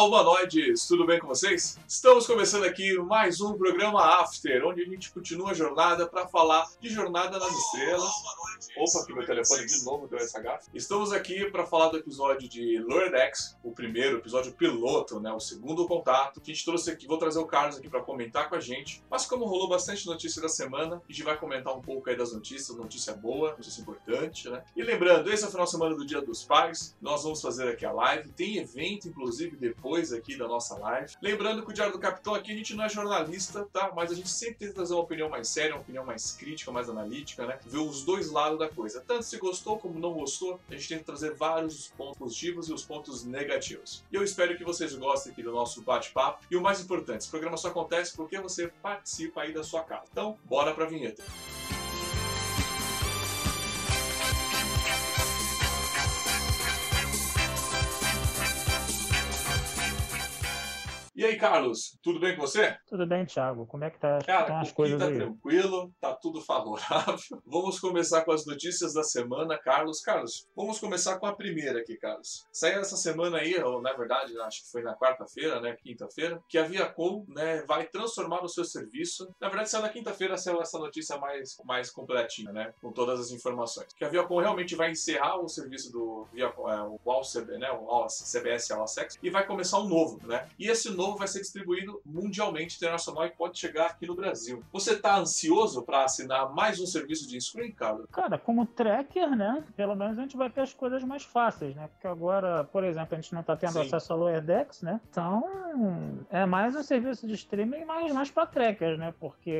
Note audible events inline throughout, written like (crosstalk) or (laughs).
Olá, humanoides! Tudo bem com vocês? Estamos começando aqui mais um programa After, onde a gente continua a jornada para falar de Jornada nas Estrelas. Opa, que meu telefone de novo deu essa gafa. Estamos aqui para falar do episódio de Lower Decks, o primeiro episódio piloto, né, o segundo contato. Que a gente trouxe aqui, vou trazer o Carlos aqui para comentar com a gente. Mas como rolou bastante notícia da semana, a gente vai comentar um pouco aí das notícias, notícia boa, notícia importante, né? E lembrando, esse é o final de semana do Dia dos Pais. Nós vamos fazer aqui a live, tem evento inclusive depois aqui da nossa live. Lembrando que o Diário do Capitão aqui a gente não é jornalista, tá? Mas a gente sempre tenta trazer uma opinião mais séria, uma opinião mais crítica, mais analítica, né? Ver os dois lados da coisa. Tanto se gostou como não gostou, a gente tenta trazer vários pontos positivos e os pontos negativos. E eu espero que vocês gostem aqui do nosso bate-papo. E o mais importante, esse programa só acontece porque você participa aí da sua casa. Então, bora pra vinheta. E aí, Carlos, tudo bem com você? Tudo bem, Thiago. Como é que tá, Cara, estão as coisas tá aí? tranquilo, tá tudo favorável. (laughs) Vamos começar com as notícias da semana, Carlos. Carlos, vamos começar com a primeira aqui, Carlos. Saiu essa semana aí, ou na verdade, acho que foi na quarta-feira, né, quinta-feira, que a Viacom, né, vai transformar o seu serviço. Na verdade, saiu na quinta-feira, saiu essa notícia mais, mais completinha, né, com todas as informações. Que a Viacom realmente vai encerrar o serviço do Viacom, é, o AllCB, né, o CBS Access, e vai começar um novo, né? E esse novo vai ser distribuído mundialmente, internacional e pode chegar aqui no Brasil. Você tá ansioso para assinar mais um serviço de screen, Carlos? Cara, como tracker, né? Pelo menos a gente vai ter as coisas mais fáceis, né? Porque agora, por exemplo, a gente não tá tendo Sim. acesso ao Lower Decks, né? Então, é mais um serviço de streaming, mas mais pra trackers, né? Porque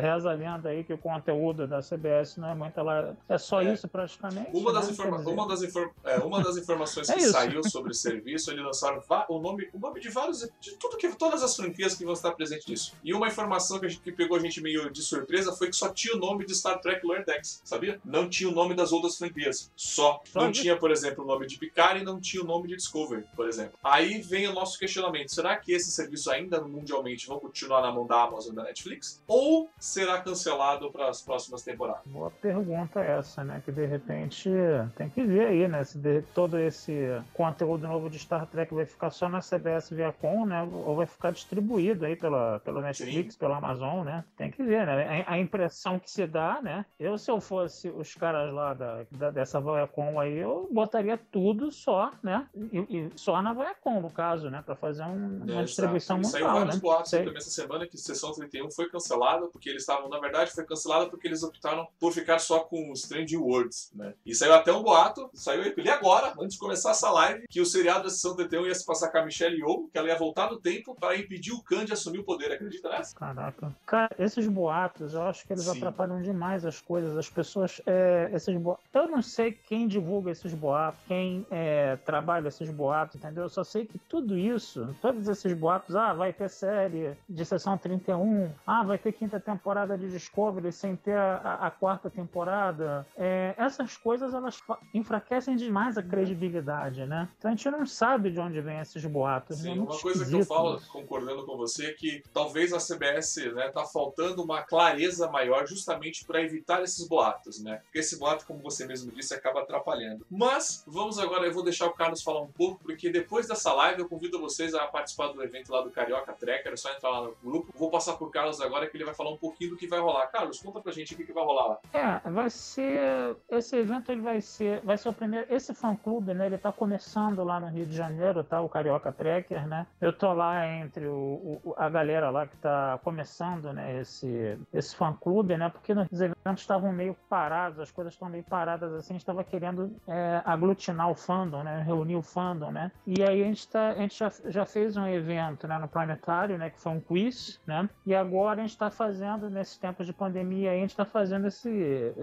reza a lenda aí que o conteúdo da CBS não é muito lá. É só É. isso praticamente. Uma das, né? informa- uma das, é, uma das informações (laughs) É que saiu sobre o serviço, eles lançaram o nome, o nome de vários, de tudo que, todas as franquias que vão estar presentes nisso. E uma informação que, gente- que pegou a gente meio de surpresa foi que só tinha o nome de Star Trek Lower Decks, sabia? Não tinha o nome das outras franquias. Só. Não tinha, por exemplo, o nome de Picard e não tinha o nome de Discovery, por exemplo. Aí vem o nosso questionamento: será que esse serviço ainda mundialmente vão continuar na mão da Amazon e da Netflix? Ou será cancelado para as próximas temporadas? Boa pergunta essa, né? Que de repente tem que ver aí, né? Se de- todo esse conteúdo novo de Star Trek vai ficar só na CBS Viacom, né? Ou vai ficar distribuído aí pela, pela Netflix, pela Amazon, né? Tem que ver, né? A, a impressão que se dá, né? Eu, se eu fosse os caras lá da, da- dessa Viacom aí, eu botaria tudo só, né? E, e só na Viacom, no caso, né? Pra fazer um- uma É, distribuição exato. E Saiu mundial, vários né? boatos também essa semana que Sessão 31 foi cancelada, porque eles estavam, na verdade, foi cancelada porque eles optaram por ficar só com os Strange Words, né? E saiu até um boato, saiu eu li agora, antes de começar essa live, que o seriado da Sessão 31 ia se passar com a Michelle Yeoh, que ela ia voltar no tempo para impedir o Khan de assumir o poder, acredita nessa? Caraca. Cara, esses boatos, eu acho que eles Sim. atrapalham demais as coisas. As pessoas. É, esses bo... Eu não sei quem divulga esses boatos, quem é, trabalha esses boatos, entendeu? Eu só sei que tudo isso, todos esses boatos, ah, vai ter série de sessão 31, ah, vai ter quinta temporada de Discovery sem ter a, a- a quarta temporada. É, essas coisas, elas enfraquecem demais a credibilidade, né? Então a gente não sabe de onde vem esses boatos. né? Sim, É uma coisa que eu falo, concordando com você, que talvez a CBS né, tá faltando uma clareza maior justamente para evitar esses boatos, né? Porque esse boato, como você mesmo disse, acaba atrapalhando. Mas vamos agora, eu vou deixar o Carlos falar um pouco, porque depois dessa live eu convido vocês a participar do evento lá do Carioca Tracker, é só entrar lá no grupo. Vou passar por Carlos agora que ele vai falar um pouquinho do que vai rolar. Carlos, conta pra gente o que, que vai rolar lá. É, vai ser. Esse evento ele vai ser. Vai ser o primeiro. Esse fã clube, né? Ele tá começando lá no Rio de Janeiro, tá? O Carioca Trekker, né? Eu tô lá entre o, o- a galera lá que tá começando, né? Esse, esse fã clube, né? Porque os eventos estavam meio parados, as coisas estão meio paradas assim. A gente tava querendo é, aglutinar o fandom, né? Reunir o fandom, né? E aí a gente, tá, a gente já, já fez um evento né, no Planetário, né? Que foi um quiz, né? E agora a gente está fazendo, nesses tempos de pandemia, a gente está fazendo esse.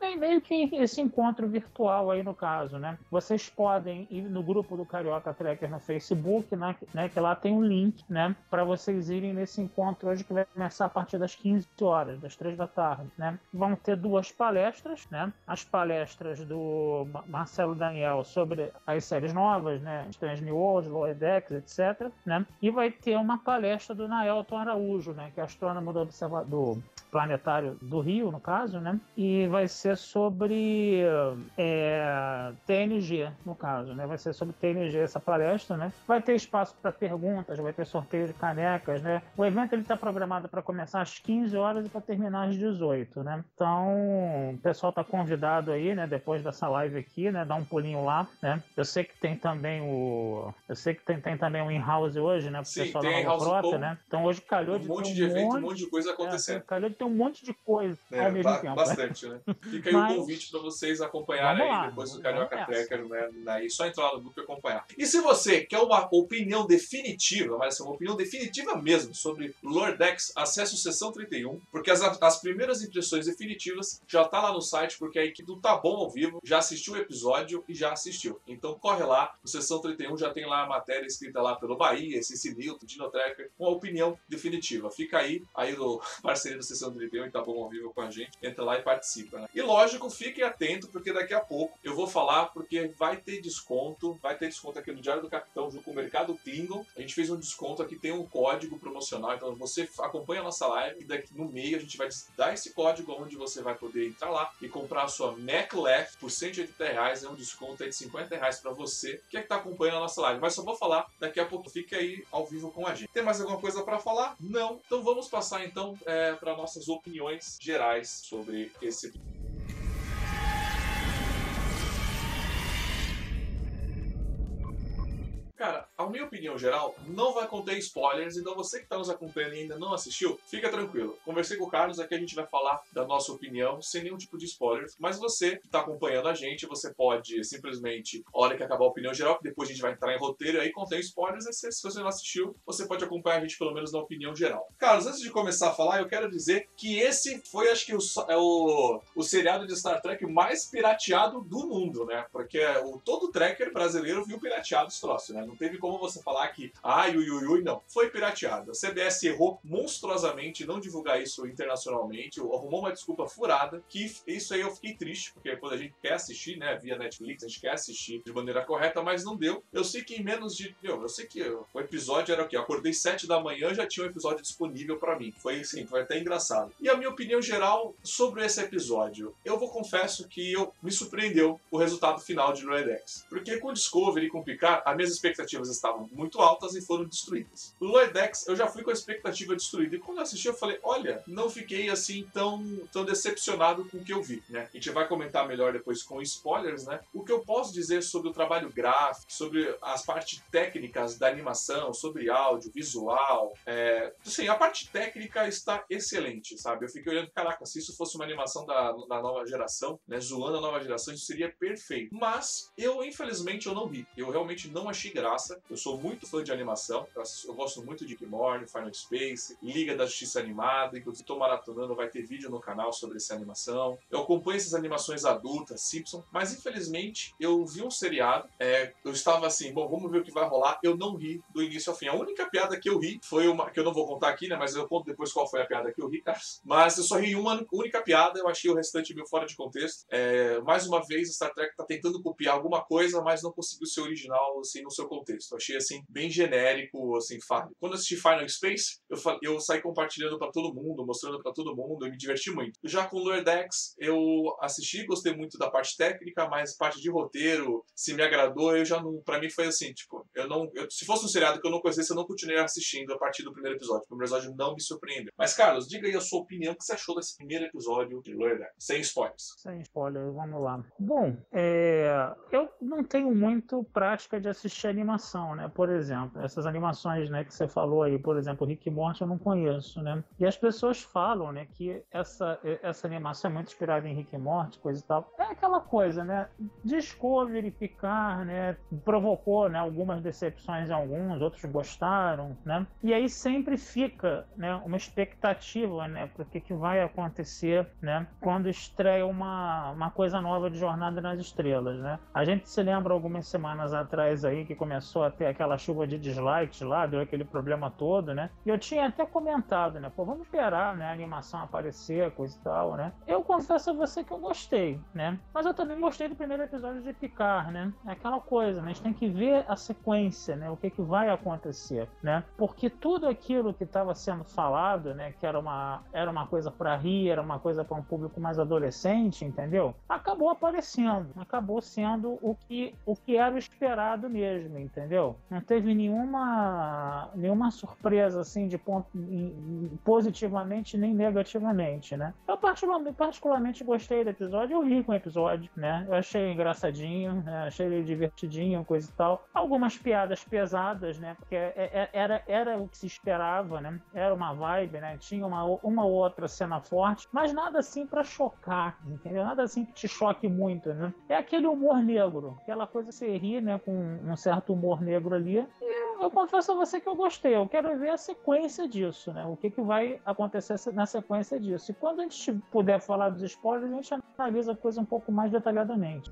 é meio que esse encontro virtual aí no caso, né? Vocês podem ir no grupo do Carioca Tracker no Facebook, né? né que lá tem um link, né? Para vocês irem nesse encontro hoje que vai começar a partir das 15 horas, das 3 da tarde, né? Vão ter duas palestras, né? As palestras do Marcelo Daniel sobre as séries novas, né? Strange New Worlds, Lower Decks, etc. Né? E vai ter uma palestra do Naelton Araújo, né? Que é astrônomo do, do planetário do Rio, no caso, né? E vai ser sobre é, TNG, no caso, né? Vai ser sobre TNG essa palestra, né? Vai ter espaço para perguntas, vai ter sorteio de canecas, né? O evento ele está programado para começar às 15 horas e para terminar às 18, né? Então, o pessoal está convidado aí, né? Depois dessa live aqui, né? Dá um pulinho lá, né? Eu sei que tem também o, eu sei que tem, tem também o in-house hoje, né? Pro Sim, pessoal tem da Nova né? Então hoje calhou Um de monte de um evento, um monte monte de coisa é, acontecendo. calhou de ter um monte de coisa É, ao mesmo ba- tempo. bastante, né? Fica aí Mas- o convite para vocês acompanharem Vamos aí lá, depois do Carioca nessa. Tracker, né? Daí só entrar lá no grupo e acompanhar. E se você quer uma opinião definitiva, mas uma opinião definitiva mesmo sobre Lordex, acesse o Sessão 31, porque as, as primeiras impressões definitivas já tá lá no site, porque a equipe do Tá Bom ao vivo já assistiu o episódio e já assistiu. Então corre lá, o Sessão 31 já tem lá a matéria escrita lá pelo Bahia, Cici Newton, Dino Tracker, com a opinião definitiva. Fica aí, aí o (laughs) parceiro do Sessão 31 e Tá Bom ao vivo com a gente, entra lá e participa. Né? E lógico, fique atento, porque daqui a pouco eu vou falar, porque vai ter desconto, vai ter desconto aqui no Diário do Capitão, junto com o Mercado Klingon. A gente fez um desconto aqui, tem um código promocional, então você acompanha a nossa live e daqui no meio a gente vai dar esse código onde você vai poder entrar lá e comprar a sua MacLef por 180 reais, é um desconto aí de 50 reais pra você que é que tá acompanhando a nossa live. Mas só vou falar daqui a pouco, fique aí ao vivo com a gente. Tem mais alguma coisa pra falar? Não. Então vamos passar então é, para nossas opiniões gerais sobre esse minha opinião geral não vai conter spoilers, então você que está nos acompanhando e ainda não assistiu, fica tranquilo. Conversei com o Carlos, aqui a gente vai falar da nossa opinião sem nenhum tipo de spoilers, mas você que está acompanhando a gente, você pode simplesmente, a hora que acabar a opinião geral, que depois a gente vai entrar em roteiro e aí contém spoilers, se se você não assistiu, você pode acompanhar a gente pelo menos na opinião geral. Carlos, antes de começar a falar, eu quero dizer que esse foi, acho que, o, é o, o seriado de Star Trek mais pirateado do mundo, né? Porque o, todo tracker brasileiro viu pirateado esse troço, né? Não teve como você falar que, ai, ui, ui, ui, não. Foi pirateado. A CBS errou monstruosamente não divulgar isso internacionalmente, arrumou uma desculpa furada, que isso aí eu fiquei triste, porque quando a gente quer assistir, né, via Netflix, a gente quer assistir de maneira correta, mas não deu. Eu sei que em menos de. Meu, eu sei que o episódio era o quê? Eu acordei 7 da manhã já tinha um episódio disponível pra mim. Foi assim, foi até engraçado. E a minha opinião geral sobre esse episódio, eu vou confesso que eu me surpreendeu o resultado final de Loedex. Porque com Discovery e com Picard, as minhas expectativas estavam muito altas e foram destruídas. O Loedex, eu já fui com a expectativa destruída. E quando eu assisti, eu falei, olha, não fiquei assim tão, tão decepcionado com o que eu vi, né? A gente vai comentar melhor depois com spoilers, né? O que eu posso dizer sobre o trabalho gráfico, sobre as partes técnicas da animação, sobre áudio, visual, é... assim, a parte técnica está excelente, sabe? Eu fiquei olhando, caraca, se isso fosse uma animação da, da nova geração, né? Zoando a nova geração, isso seria perfeito. Mas eu, infelizmente, eu não vi. Eu realmente não achei graça. Eu sou muito fã de animação. Eu, gosto muito de Morty, Final Space, Liga da Justiça Animada. Inclusive, tô maratonando, vai ter vídeo no canal sobre essa animação. Eu acompanho essas animações adultas, Simpson, mas infelizmente eu vi um seriado. é, eu estava assim, bom, vamos ver o que vai rolar. Eu não ri do início ao fim. A única piada que eu ri foi uma que eu não vou contar aqui, né? Mas eu conto depois qual foi a piada que eu ri, cara. Mas eu só ri uma única piada, eu achei o restante meio fora de contexto. É, mais uma vez, Star Trek tá tentando copiar alguma coisa, mas não conseguiu ser original assim no seu contexto. Eu achei assim bem genérico, assim, falho. Quando eu assisti Final Space, eu, eu saí compartilhando pra todo mundo, mostrando pra todo mundo, e me diverti muito. Já com Lower Decks, eu assisti, gostei muito da parte técnica, mas parte de roteiro, se me agradou, eu já não, para mim foi assim, tipo, eu não, eu- se fosse um seriado que eu não conhecesse, eu não continuaria assistindo a partir do primeiro episódio. O primeiro episódio não me surpreendeu. Mas Carlos, diga aí a sua opinião, o que você achou desse primeiro episódio de Lower Decks, sem spoilers. Sem spoiler, vamos lá. Bom, é, eu não tenho muito prática de assistir animação, né? Por exemplo, essas animações né, que você falou aí, por exemplo, Rick e Morty eu não conheço, né? E as pessoas falam, né, que essa, essa animação é muito inspirada em Rick e Morty, coisa e tal. É aquela coisa, né? Discovery, Picard, né? Provocou né, algumas decepções em alguns, outros gostaram, né? E aí sempre fica, né, uma expectativa, né, para o que, que vai acontecer, né, quando estreia uma, uma coisa nova de Jornada nas Estrelas, né? A gente se lembra algumas semanas atrás aí que começou a ter aquela chuva de dislikes lá, deu aquele problema todo, né? E eu tinha até comentado, né, pô, vamos esperar, né, a animação aparecer, coisa e tal, né? Eu confesso a você que eu gostei, né? Mas eu também gostei do primeiro episódio de Picar, né? É aquela coisa, né? A gente tem que ver a sequência, né? O que, que vai acontecer, né? Porque tudo aquilo que estava sendo falado, né? Que era uma, era uma coisa para rir, era uma coisa para um público mais adolescente, entendeu? Acabou aparecendo, acabou sendo o que, o que era o esperado mesmo, entendeu? Não teve nenhuma, nenhuma surpresa assim de ponto positivamente nem negativamente, né? Eu particularmente, gostei do episódio, eu ri com o episódio, né? Eu achei engraçadinho, né? achei ele divertidinho, coisa e tal. Algumas piadas pesadas, né? Porque é, é, era, era o que se esperava, né? Era uma vibe, né? Tinha uma, uma outra cena forte, mas nada assim para chocar, entendeu? Nada assim que te choque muito, né? É aquele humor negro, aquela coisa que você ri, né? Com um certo humor negro ali. E eu confesso a você que eu gostei. Eu quero ver a sequência disso, né? O que, que vai acontecer na sequência disso. E quando a gente puder falar dos spoilers, a gente analisa a coisa um pouco mais detalhadamente.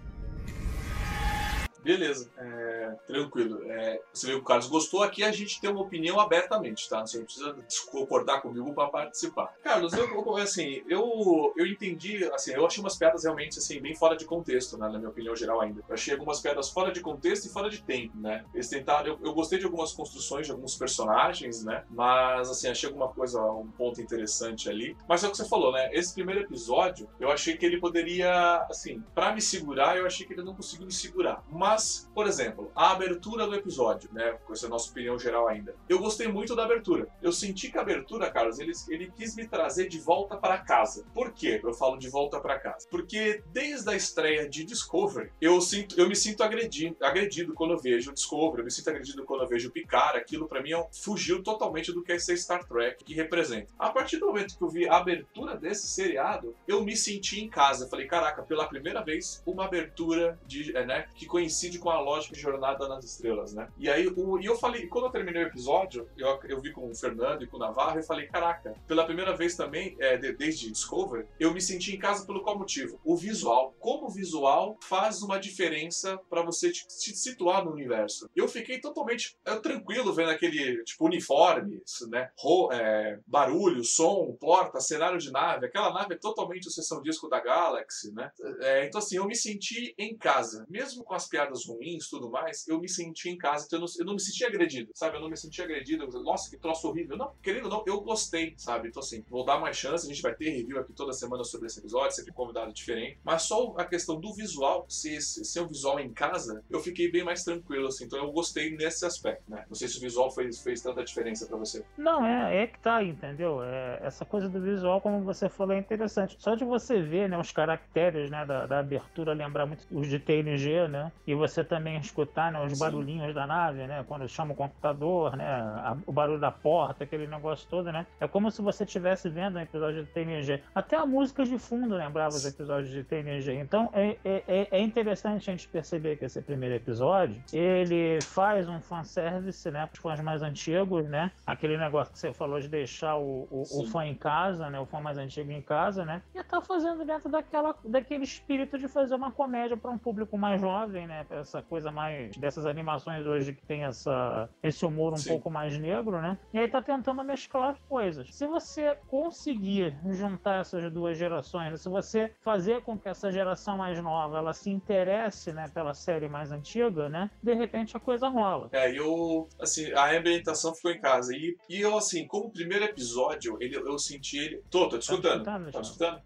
Beleza, é, tranquilo. É, você viu que o Carlos gostou. Aqui a gente tem uma opinião abertamente, tá? Você não precisa concordar comigo para participar. Carlos, eu, assim, eu, eu entendi, assim, eu achei umas piadas realmente, assim, bem fora de contexto, né? Na minha opinião geral ainda. Eu achei algumas piadas fora de contexto e fora de tempo, né? Eles tentaram, eu, eu gostei de algumas construções de alguns personagens, né? Mas, assim, achei alguma coisa, um ponto interessante ali. Mas é o que você falou, né? Esse primeiro episódio, eu achei que ele poderia, assim, para me segurar, eu achei que ele não conseguiu me segurar. Mas mas, por exemplo, a abertura do episódio, né? Com essa é nossa opinião geral ainda. Eu gostei muito da abertura. Eu senti que a abertura, Carlos, ele, ele quis me trazer de volta para casa. Por quê? Eu falo de volta para casa. Porque desde a estreia de Discovery, eu sinto, eu me sinto agredido, agredido quando eu vejo Discovery, eu me sinto agredido quando eu vejo Picard. Aquilo para mim é fugiu totalmente do que é ser Star Trek que representa. A partir do momento que eu vi a abertura desse seriado, eu me senti em casa. falei, caraca, pela primeira vez, uma abertura de, né, que conheci coincide com a lógica de Jornada nas Estrelas, né? E aí, o, e eu falei, quando eu terminei o episódio, eu, eu vi com o Fernando e com o Navarro, eu falei, caraca, pela primeira vez também, é, de, desde Discovery, eu me senti em casa pelo qual motivo? O visual. Como o visual faz uma diferença para você te, te, situar no universo. Eu fiquei totalmente é, tranquilo vendo aquele, tipo, uniforme, né? Ro, é, barulho, som, porta, cenário de nave. Aquela nave é totalmente o sessão disco da Galaxy, né? É, então, assim, eu me senti em casa. Mesmo com as piadas piadas ruins tudo mais, eu me senti em casa, então eu não, eu não me senti agredido, sabe? Eu não me senti agredido. Nossa, que troço horrível. Não, querendo ou não, eu gostei, sabe? Então, assim, vou dar mais chance. A gente vai ter review aqui toda semana sobre esse episódio, sempre convidado diferente. Mas só a questão do visual, se ser um visual em casa, eu fiquei bem mais tranquilo, assim. Então eu gostei nesse aspecto, né? Não sei se o visual fez, fez tanta diferença para você. Não, é, é que tá, entendeu? É, essa coisa do visual, como você falou, é interessante. Só de você ver, né, os caracteres, né, da, da abertura, lembrar muito os de TNG, né? E você também escutar né, os Sim. barulhinhos da nave, né? Quando chama o computador, né? A, o barulho da porta, aquele negócio todo, né? É como se você estivesse vendo um episódio de TNG. Até a música de fundo lembrava os episódios de TNG. Então é, é, é, é interessante a gente perceber que esse primeiro episódio ele faz um fanservice, né? Para os fãs mais antigos, né? Aquele negócio que você falou de deixar o, o, o fã em casa, né? O fã mais antigo em casa, né? E tá fazendo dentro daquela, daquele espírito de fazer uma comédia para um público mais jovem, né? Essa coisa mais dessas animações hoje que tem essa, esse humor um Sim. pouco mais negro, né? E aí tá tentando mesclar as coisas. Se você conseguir juntar essas duas gerações, se você fazer com que essa geração mais nova ela se interesse, né, pela série mais antiga, né? De repente a coisa rola. É, eu assim, a ambientação ficou em casa e, e eu assim, como primeiro episódio, ele, eu senti ele. Tô, tô te escutando. Tá escutando? Tá escutando?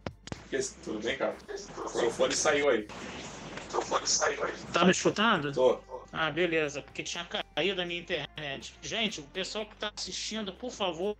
Tudo bem, cara? O seu fone saiu aí microfone saiu aí. Tá me escutando? Tô. Ah, beleza, porque tinha caído a minha internet. Gente, o pessoal que tá assistindo, por favor.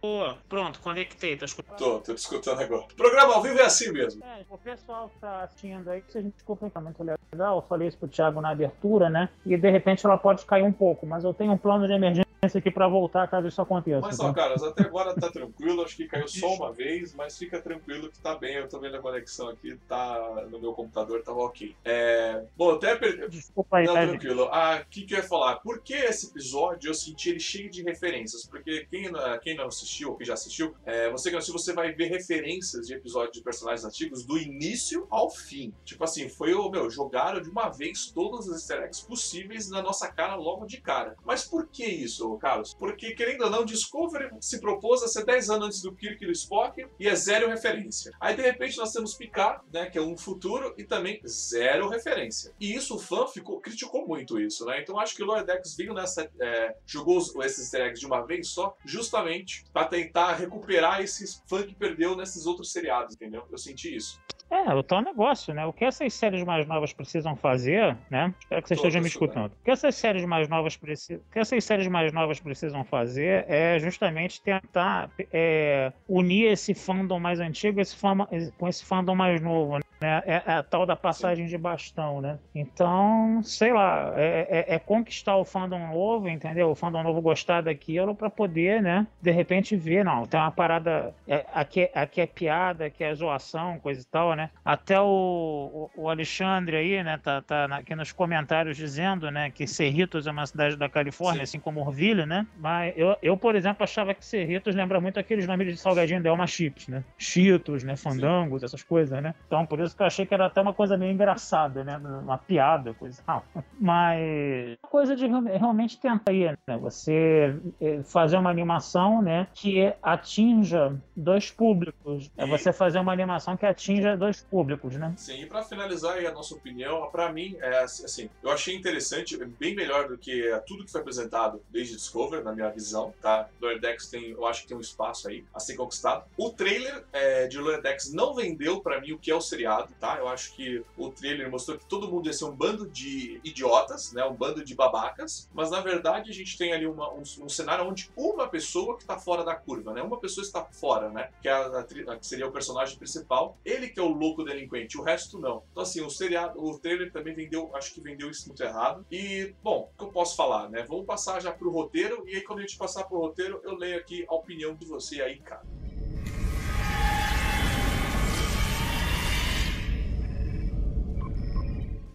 Pronto, conectei, tá escutando? Tô, tô te escutando agora. O programa ao vivo é assim mesmo. É, o pessoal que tá assistindo aí, se a gente desculpa, tá muito legal. Eu falei isso pro Thiago na abertura, né? E de repente ela pode cair um pouco, mas eu tenho um plano de emergência aqui para voltar caso isso aconteça. Mas só, tá? Carlos, até agora tá tranquilo, acho que caiu só uma vez, mas fica tranquilo que tá bem. Eu tô vendo a conexão aqui, tá no meu computador, tava ok. É... Bom, até per... Desculpa aí, Não, tá, tranquilo. Ah, o que, que eu ia falar? Por que esse episódio eu senti ele cheio de referências? Porque quem, quem não assistiu, ou quem já assistiu, é, você que não assistiu, você vai ver referências de episódios de personagens antigos do início ao fim. Tipo assim, foi o meu, jogaram de uma vez todos os easter eggs possíveis na nossa cara logo de cara. Mas por que isso, Carlos? Porque, querendo ou não, Discovery se propôs a ser 10 anos antes do Kirk e do Spock e é zero referência. Aí, de repente, nós temos Picard, né, que é um futuro e também zero referência. E isso o fã ficou, criticou muito isso, né? Então acho que o Lower Decks veio nessa. É, jogou esses easter eggs de uma vez só, justamente para tentar recuperar esses fã que perdeu nesses outros seriados, entendeu? Eu senti isso. É, o tal negócio, né? O que essas séries mais novas precisam fazer, né? Espero que você esteja me escutando. O que essas séries mais novas precisam, que essas séries mais novas precisam fazer é justamente tentar é, unir esse fandom mais antigo esse fama, com esse fandom mais novo, né? É, é a tal da passagem de bastão, né? Então, sei lá, é, é, é, conquistar o fandom novo, entendeu? O fandom novo gostar daquilo para poder, né? De repente ver, não, tem uma parada é, aqui, aqui é piada, aqui é zoação, coisa e tal, né? né? Até o, o, o Alexandre aí, né, tá, tá aqui nos comentários dizendo, né, que Cerritos é uma cidade da Califórnia, Sim. assim como Orville, né? Mas eu, eu, por exemplo, achava que Cerritos lembra muito aqueles nomes de salgadinho Delma Chips, né? Cheetos, né? Fandangos, essas coisas, né? Então, por isso que eu achei que era até uma coisa meio engraçada, né? Uma piada, coisa tal. (laughs) Mas coisa de realmente tentar aí, né? Você eh, fazer uma animação, né? Que atinja dois públicos. É você fazer uma animação que atinja dois públicos, né? Sim, e para finalizar aí a nossa opinião, para mim, é assim, eu achei interessante, bem melhor do que tudo que foi apresentado desde Discover, na minha visão, tá? Decks tem, eu acho que tem um espaço aí a ser conquistado. O trailer é, de Decks não vendeu para mim o que é o seriado, tá? Eu acho que o trailer mostrou que todo mundo ia ser um bando de idiotas, né? Um bando de babacas, mas na verdade a gente tem ali uma, um, um, cenário onde uma pessoa que tá fora da curva, né? Uma pessoa está fora, né? Que, é a, a, que seria o personagem principal. Ele que é o louco delinquente, o resto não. Então, assim, o seriado, o trailer também vendeu, acho que vendeu isso muito errado. E, bom, o que eu posso falar, né? Vamos passar já pro roteiro, e aí quando a gente passar pro roteiro, eu leio aqui a opinião de você aí, cara.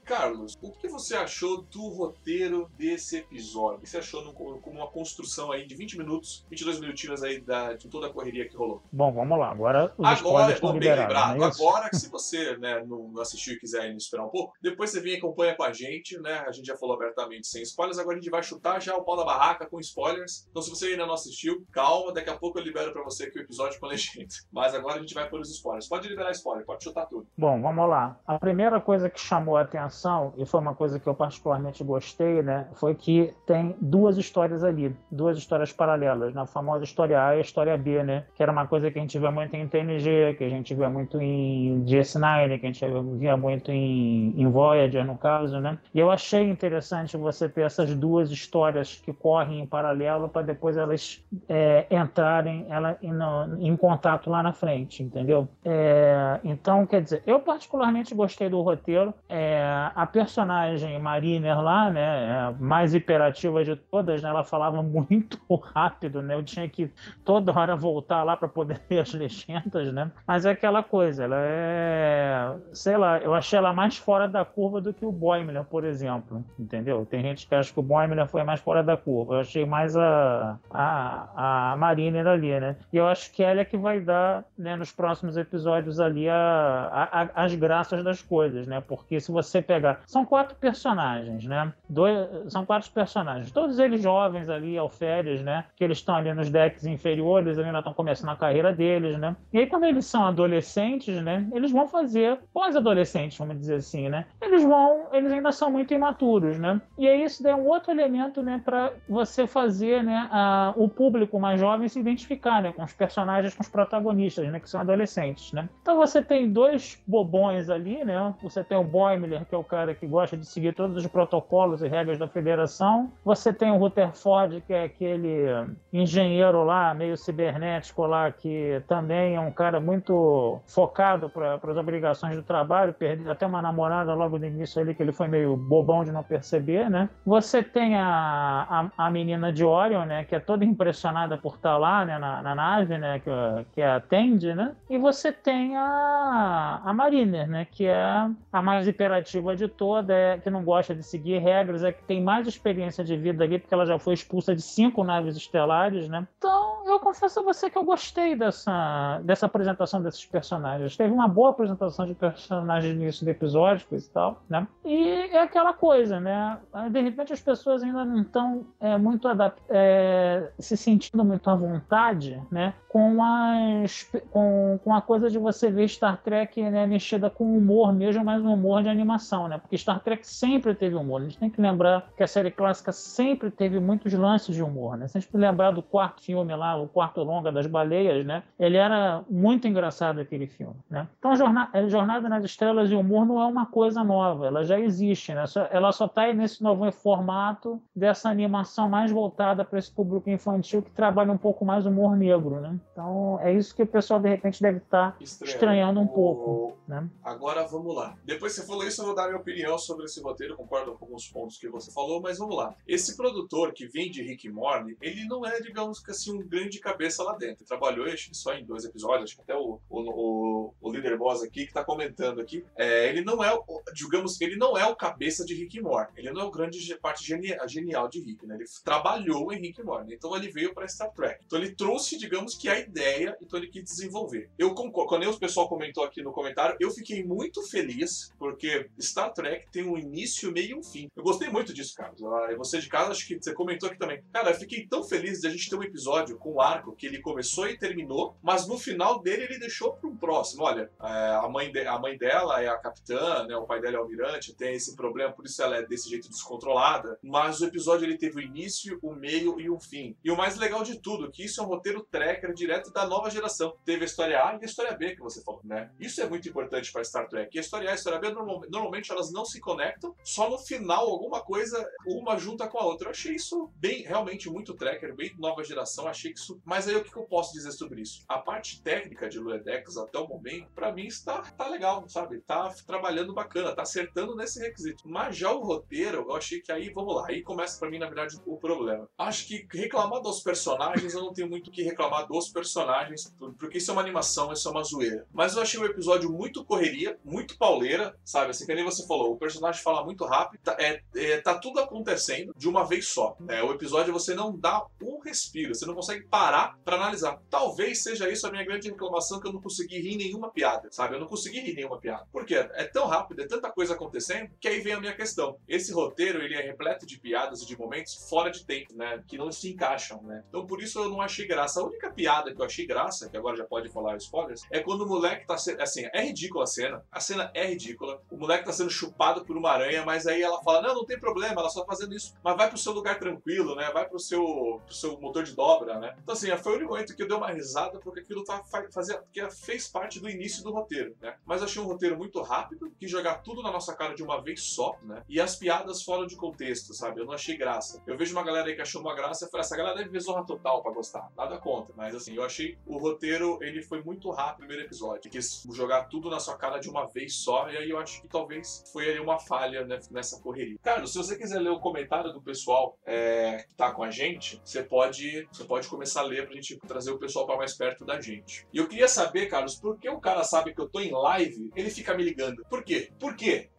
Carlos, o que você achou do roteiro desse episódio? O que você achou no, como uma construção aí de 20 minutos, 22 minutinhos aí da, de toda a correria que rolou? Bom, vamos lá. Agora os Agora, bom, bem lembrado. É agora que se (laughs) você né, não, não, assistiu e quiser ainda esperar um pouco, depois você vem e acompanha com a gente, né? A gente já falou abertamente sem spoilers, agora a gente vai chutar já o pau da barraca com spoilers. Então se você ainda não assistiu, calma, daqui a pouco eu libero pra você aqui o episódio com (laughs) legenda. Mas agora a gente vai por os spoilers. Pode liberar spoiler, pode chutar tudo. Bom, vamos lá. A primeira coisa que chamou a atenção e foi uma coisa que eu particularmente gostei, né, foi que tem duas histórias ali, duas histórias paralelas, na famosa história A e a história B, né, que era uma coisa que a gente vê muito em TNG, que a gente vê muito em DS9, que a gente via muito em, em Voyager, no caso, né, e eu achei interessante você ter essas duas histórias que correm em paralelo para depois elas é, entrarem ela, em, em, contato lá na frente, entendeu? É, então, quer dizer, eu particularmente gostei do roteiro, é, a personagem Mariner lá, né, é mais hiperativa de todas, né, ela falava muito (laughs) rápido, né, eu tinha que toda hora voltar lá para poder (laughs) ler as legendas, né, mas é aquela coisa, ela é, sei lá, eu achei ela mais fora da curva do que o Boimler, por exemplo, entendeu? Tem gente que acha que o Boimler foi mais fora da curva, eu achei mais a, a, a Mariner ali, né, e eu acho que ela é que vai dar, né, nos próximos episódios ali a, a, as graças das coisas, né, porque se você pegar pegar. São quatro personagens, né? Dois, são quatro personagens. Todos eles jovens ali, alferes, né? Que eles estão ali nos decks inferiores, ainda estão começando a carreira deles, né? E aí, quando eles são adolescentes, né? Eles vão fazer pós-adolescentes, vamos dizer assim, né? Eles vão, eles ainda são muito imaturos, né? E aí isso é um outro elemento, né? Para você fazer, né? A, o público mais jovem se identificar, né? Com os personagens, com os protagonistas, né? Que são adolescentes, né? Então você tem dois bobões ali, né? Você tem o Boimler, que é o cara que gosta de seguir todos os protocolos e regras da federação. Você tem o Rutherford, que é aquele engenheiro lá, meio cibernético lá, que também é um cara muito focado para as obrigações do trabalho, perdeu até uma namorada logo no início ali, que ele foi meio bobão de não perceber, né? Você tem a, a, a menina de Orion, né, que é toda impressionada por estar lá, né, na, na nave, né, que, que a Tandy, né? E você tem a, a Mariner, né, que é a mais imperativa toda, é, que não gosta de seguir regras, é que tem mais experiência de vida ali, porque ela já foi expulsa de cinco naves estelares, né? Então, eu confesso a você que eu gostei dessa, dessa apresentação desses personagens. Teve uma boa apresentação de personagens no início do episódio, coisa e tal, né? E é aquela coisa, né? De repente as pessoas ainda não estão é, muito é, se sentindo muito à vontade, né? Com, as, com, com a coisa de você ver Star Trek né, mexida com humor mesmo, mas um humor de animação, né? Porque Star Trek sempre teve humor. A gente tem que lembrar que a série clássica sempre teve muitos lances de humor, né? Se a gente lembrar do quarto filme lá, o quarto longa das baleias, né? Ele era muito engraçado aquele filme, né? Então, a Jornada, Jornada nas Estrelas e Humor não é uma coisa nova, ela já existe, né? Ela só está nesse novo formato dessa animação mais voltada para esse público infantil que trabalha um pouco mais o humor negro, né? Então, é isso que o pessoal, de repente, deve estar tá estranhando um o... pouco, né? Agora, vamos lá. Depois que você falou isso, eu vou dar minha opinião sobre esse roteiro, concordo com alguns pontos que você falou, mas vamos lá. Esse produtor que vem de Rick Morty, ele não é, digamos que assim, um grande cabeça lá dentro. Ele trabalhou acho que só em dois episódios, acho que até o, o, o, o líder boss aqui que está comentando aqui. É, ele não é, digamos, ele não é o cabeça de Rick Morty. Ele não é o grande parte genial, de Rick, né? Ele trabalhou em Rick Morty. Então ele veio para Star Trek. Então ele trouxe, digamos que a ideia, então ele quis desenvolver. Eu concordo, quando o pessoal comentou aqui no comentário, eu fiquei muito feliz porque Trek tem um início, meio e um fim. Eu gostei muito disso, Carlos. Ah, você de casa, acho que você comentou aqui também. Cara, eu fiquei tão feliz de a gente ter um episódio com o arco que ele começou e terminou, mas no final dele ele deixou para um próximo. Olha, é, a, mãe de, a mãe dela é a capitã, né, o pai dela é o almirante, tem esse problema, por isso ela é desse jeito descontrolada. Mas o episódio ele teve o início, o meio e o fim. E o mais legal de tudo, que isso é um roteiro tracker direto da nova geração. Teve a história A e a história B que você falou, né? Isso é muito importante para Star Trek. E a história A e a história B normalmente elas não se conectam, só no final alguma coisa uma junta com a outra. Eu achei isso bem, realmente muito tracker, bem nova geração. Achei que isso. Mas aí o que eu posso dizer sobre isso? A parte técnica de Luedex até o momento, para mim está tá legal, sabe? Tá trabalhando bacana, tá acertando nesse requisito. Mas já o roteiro, eu achei que aí, vamos lá, aí começa para mim, na verdade, o problema. Acho que reclamar dos personagens, eu não tenho muito o que reclamar dos personagens, porque isso é uma animação, isso é uma zoeira. Mas eu achei o episódio muito correria, muito pauleira, sabe? Assim, que nem você falou, o personagem fala muito rápido, tá, é, é, tá tudo acontecendo de uma vez só. Né? O episódio você não dá um respiro, você não consegue parar para analisar. Talvez seja isso a minha grande reclamação que eu não consegui rir nenhuma piada, sabe? Eu não consegui rir nenhuma piada. Por quê? É tão rápido, é tanta coisa acontecendo, que aí vem a minha questão. Esse roteiro, ele é repleto de piadas e de momentos fora de tempo, né? Que não se encaixam, né? Então por isso eu não achei graça. A única piada que eu achei graça, que agora já pode falar spoilers, é quando o moleque tá sendo. Assim, é ridícula a cena. A cena é ridícula. O moleque tá sendo chupado por uma aranha, mas aí ela fala: Não, não tem problema, ela só tá fazendo isso. Mas vai pro seu lugar tranquilo, né? Vai pro seu, pro seu motor de dobra, né? Então assim, foi o único momento que eu dei uma risada porque aquilo tá, fazia, que fez parte do início do roteiro, né? Mas achei um roteiro muito rápido, que jogar tudo na nossa cara de uma vez só, né? E as piadas fora de contexto, sabe? Eu não achei graça. Eu vejo uma galera aí que achou uma graça e falei, essa galera deve ver Zorra Total pra gostar. Nada contra, mas assim, eu achei o roteiro, ele foi muito rápido no primeiro episódio. Quis jogar tudo na sua cara de uma vez só, e aí eu acho que talvez foi ali uma falha né, nessa correria. Carlos, se você quiser ler o comentário do pessoal é, que tá com a gente, você pode, você pode começar a ler pra gente trazer o pessoal para mais perto da gente. E eu queria saber, Carlos, por que o cara sabe que eu tô em live, ele fica me ligando? Por quê? Por quê?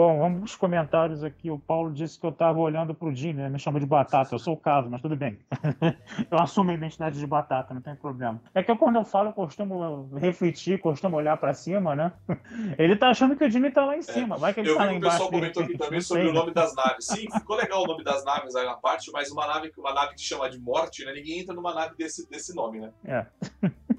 Bom, vamos nos comentários aqui. O Paulo disse que eu estava olhando para o Jimmy, né? me chama de batata. Eu sou o caso, mas tudo bem. (laughs) eu assumo a identidade de batata, não tem problema. É que eu, quando eu falo, eu costumo refletir, costumo olhar para cima, né? (laughs) Ele tá achando que o Jimmy tá lá em cima. Vai que ele eu tá lá embaixo. O pessoal comentou aqui também sobre o nome das naves. Sim, ficou legal o nome das naves aí na parte, mas uma nave, uma nave que chama de morte, né? Ninguém entra numa nave desse, desse nome, né? É. (laughs)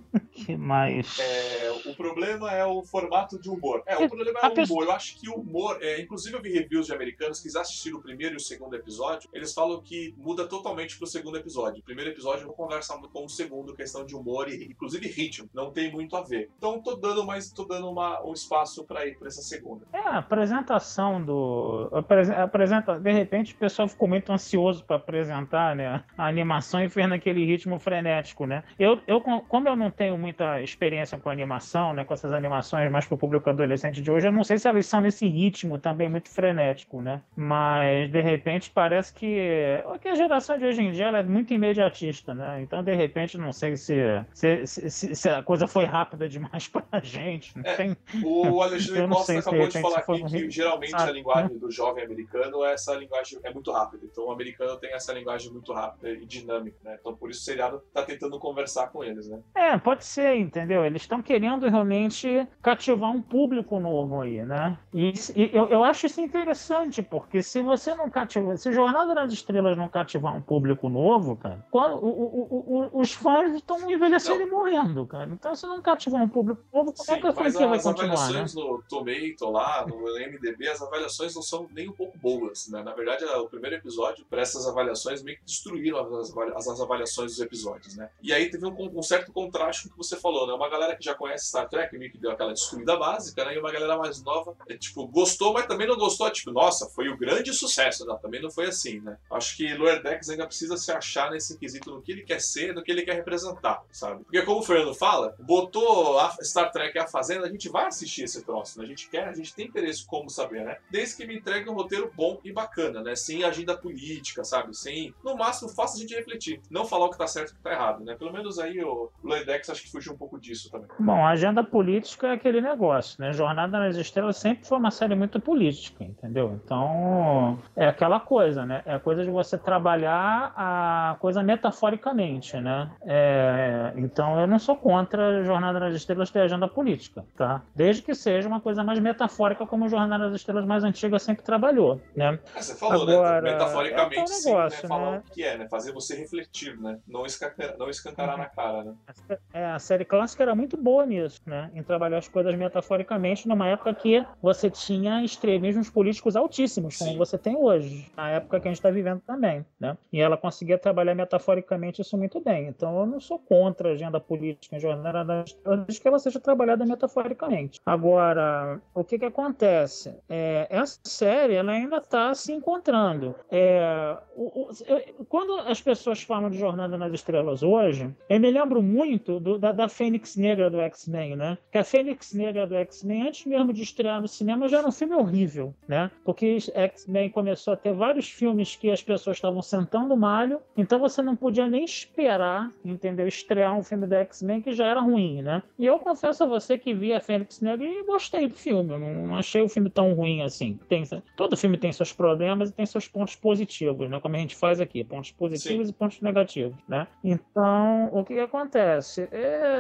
mas. É, o problema é o formato de humor. É, o problema é o humor. Eu acho que o humor. É, inclusive, eu vi reviews de americanos que já assistiram o primeiro e o segundo episódio. Eles falam que muda totalmente pro segundo episódio. O primeiro episódio não conversa muito com o segundo, questão de humor e, inclusive, ritmo. Não tem muito a ver. Então, tô dando mais, tô dando uma, um espaço para ir pra essa segunda. É, a apresentação do. Apresenta, de repente, o pessoal ficou muito ansioso para apresentar né, a animação e fez naquele ritmo frenético, né? Eu, eu, como eu não tenho muita experiência com animação, né, com essas animações mais para o público adolescente de hoje, eu não sei se elas são nesse ritmo também muito frenético, né? Mas de repente parece que, que a geração de hoje em dia é muito imediatista, né? Então de repente não sei se, se, se, se a coisa foi rápida demais (laughs) para a gente. É, tem... O Alexandre Costa acabou de falar aqui que geralmente a linguagem do jovem americano essa linguagem é muito rápida. Então o americano tem essa linguagem muito rápida e dinâmica, né? Então por isso o seriado está tentando conversar com eles, né? É, pode ser, entendeu? Eles estão querendo realmente cativar um público novo aí, né? E, e eu, eu, acho isso interessante, porque se você não cativar, se Jornada das Estrelas não cativar um público novo, cara, quando, o, o, o, os fãs estão envelhecendo e morrendo, cara. Então se não cativar um público novo, como Sim, é que a franquia vai continuar, As avaliações né? no Tomato lá, no MDB, as avaliações não são nem um pouco boas, né? Na verdade, o primeiro episódio, para essas avaliações, meio que destruíram as, as avaliações dos episódios, né? E aí teve um, um certo contraste com o que você falou, né? Uma galera que já conhece Star Trek, meio que deu aquela destruída básica, né? E uma galera mais nova, é, tipo, gostou, mas também não gostou, tipo, nossa, foi o grande sucesso. Não, também não foi assim, né? Acho que Lower Decks ainda precisa se achar nesse quesito no que ele quer ser, no que ele quer representar, sabe? Porque como o Fernando fala, botou Star Trek a Fazenda, a gente vai assistir esse troço, né? A gente quer, a gente tem interesse como saber, né? Desde que me entregue um roteiro bom e bacana, né? Sem agenda política, sabe? Sem, no máximo, faça a gente refletir. Não falar o que tá certo e o que tá errado, né? Pelo menos aí o Loedex acho que fugiu um pouco disso também. Bom, a agenda política é aquele negócio, né? Jornada nas Estrelas sempre foi uma série muito política, entendeu? Então, é aquela coisa, né? É a coisa de você trabalhar a coisa metaforicamente, né? É... Então, eu não sou contra Jornada nas Estrelas ter agenda política, tá? Desde que seja uma coisa mais metafórica como Jornada nas Estrelas mais antiga sempre trabalhou, né? É, você falou, né? Agora, né? Metaforicamente, é um sim, negócio, né? Falar né? o que é, né? Fazer você refletir, né? Não, escancar, não escancarar uhum. na cara, né? É, a série clássica era muito boa nisso, né? Em trabalhar as coisas metaforicamente numa época que você tinha extremismos políticos altíssimos, como sim. você tem hoje, na época que a gente está vivendo também, né? E ela conseguia trabalhar metaforicamente isso muito bem. Então eu não sou contra a agenda política em jornada desde que ela seja trabalhada metaforicamente. Agora, o que que acontece? É, essa série ela ainda está se encontrando. É, o, o, eu, quando as pessoas falam de Jornada nas Estrelas hoje, eu me lembro muito do, da, da Fênix Negra do X-Men, né? Que a Fênix Negra do X-Men, antes mesmo de estrear no cinema, já era um filme horrível, né? Porque X-Men começou a ter vários filmes que as pessoas estavam sentando malho, então você não podia nem esperar, entendeu? Estrear um filme do X-Men que já era ruim, né? E eu confesso a você que vi a Fênix Negra e gostei do filme. Eu não achei o filme tão ruim assim. Tem, todo filme tem seus problemas e tem seus pontos positivos, né? Como a gente faz aqui, pontos positivos Sim. e pontos negativos, né? Então, o que, que acontece? É,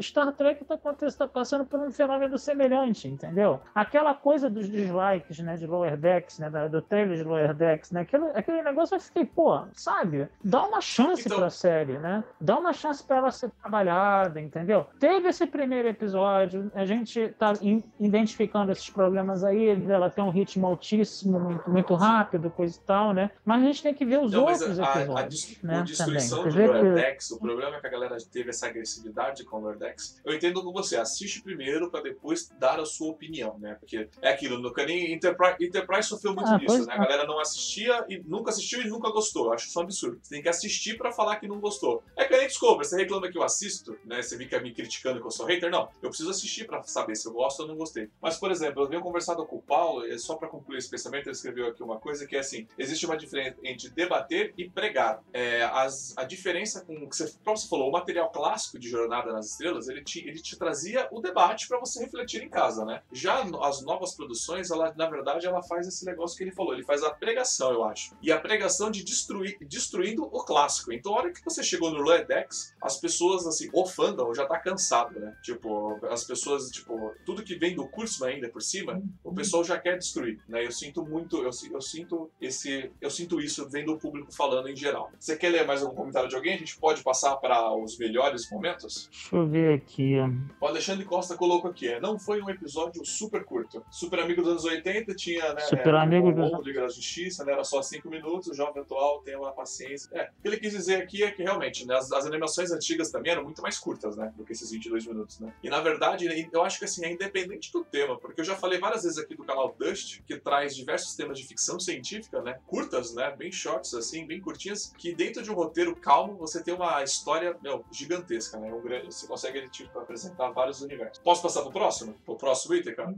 Star Trek está tá passando por um fenômeno semelhante, entendeu? Aquela coisa dos dislikes, né? De Lower Decks, né? Do trailer de Lower Decks, né? Aquele, aquele negócio eu fiquei, pô, sabe? Dá uma chance então... pra série, né? Dá uma chance para ela ser trabalhada, entendeu? Teve esse primeiro episódio, a gente tá identificando esses problemas aí, ela tem um ritmo altíssimo, muito, muito rápido, coisa e tal, né? Mas a gente tem que ver os Não, outros a, episódios. A, a, né, destruição também. do Lordex, o problema é que a galera teve essa agressividade com o Lordex. Eu entendo com você, assiste primeiro para depois dar a sua opinião, né? Porque é aquilo, no Canin Enterprise, Enterprise sofreu muito ah, disso, né? A é. galera não assistia e nunca assistiu e nunca gostou. Eu acho isso um absurdo. Você tem que assistir para falar que não gostou. É que nem Discovery, você reclama que eu assisto, né? Você fica me criticando que eu sou hater. Não, eu preciso assistir para saber se eu gosto ou não gostei. Mas, por exemplo, eu venho conversado com o Paulo, e só para concluir esse pensamento, ele escreveu aqui uma coisa que é assim: existe uma diferença entre debater e pregar. É, as, a diferença com o que você, você falou, o material clássico de Jornada nas Estrelas, ele te, ele te trazia o debate para você refletir em casa, né? Já as novas produções, ela, na verdade, ela faz esse negócio que ele falou, ele faz a pregação, eu acho. E a pregação de destruir, destruindo o clássico. Então, a hora que você chegou no Decks, as pessoas, assim, o fandom já tá cansado, né? Tipo, as pessoas, tipo, tudo que vem do curso ainda por cima, o pessoal já quer destruir, né? Eu sinto muito, eu, eu sinto esse, eu sinto isso vendo o público falando em geral. Você quer ler mais algum comentário de alguém? A gente pode passar para os melhores momentos? Deixa eu ver aqui. O Alexandre Costa colocou aqui, é, não foi um episódio super curto. Super Amigo dos anos 80 tinha, né? Super é, Amigo o dos- Liga da Justiça, né? Era só 5 minutos, o Jovem Atual tem uma paciência. É, o que ele quis dizer aqui é que realmente, né, as, as animações antigas também eram muito mais curtas, né? Do que esses 22 minutos, né? E na verdade, eu acho que assim, é independente do tema, porque eu já falei várias vezes aqui do canal Dust, que traz diversos temas de ficção científica, né? Curtas, né? Bem shorts, assim, bem curtinhas, que dentro de um roteiro calmo você tem uma história, meu, gigantesca, né? Um grande, você consegue tipo, apresentar vários universos. Posso passar pro próximo? Pro próximo item, cara?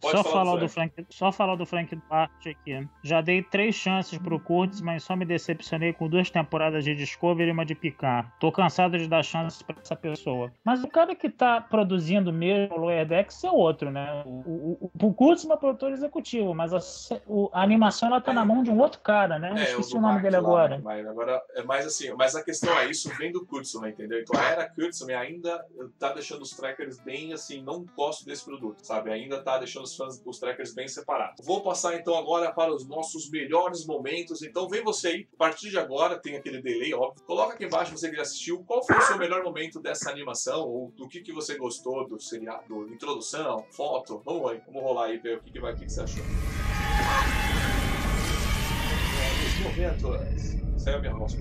Pode só falar falar, do do Frank, só falar do Frank Duarte aqui. Já dei três chances pro Curtis, mas só me decepcionei com duas temporadas de Discovery e uma de Picard. Tô cansado de dar chances pra essa pessoa. Mas o cara que tá produzindo mesmo o Lower Decks é outro, né? O, o, o Curtis é uma produtora executivo, mas a, o- a animação ela tá na mão de um outro cara, né? Eu Esqueci do o nome Mark dele lá, agora. né? Mas agora é mais assim, mas a questão é isso vem do Kurtzman, entendeu? Então a era Kurtzman ainda tá deixando os trackers bem assim, não gosto desse produto, sabe? Ainda tá deixando os fãs os trackers bem separados. Vou passar então agora para os nossos melhores momentos. Então vem você aí, a partir de agora tem aquele delay, óbvio. Coloca aqui embaixo você que já assistiu, qual foi o seu melhor momento dessa animação ou do que que você gostou do seriado, introdução, foto. Vamos aí, vamos rolar aí ver o que que vai, o que que você achou. Os momentos. Saiu a minha voz,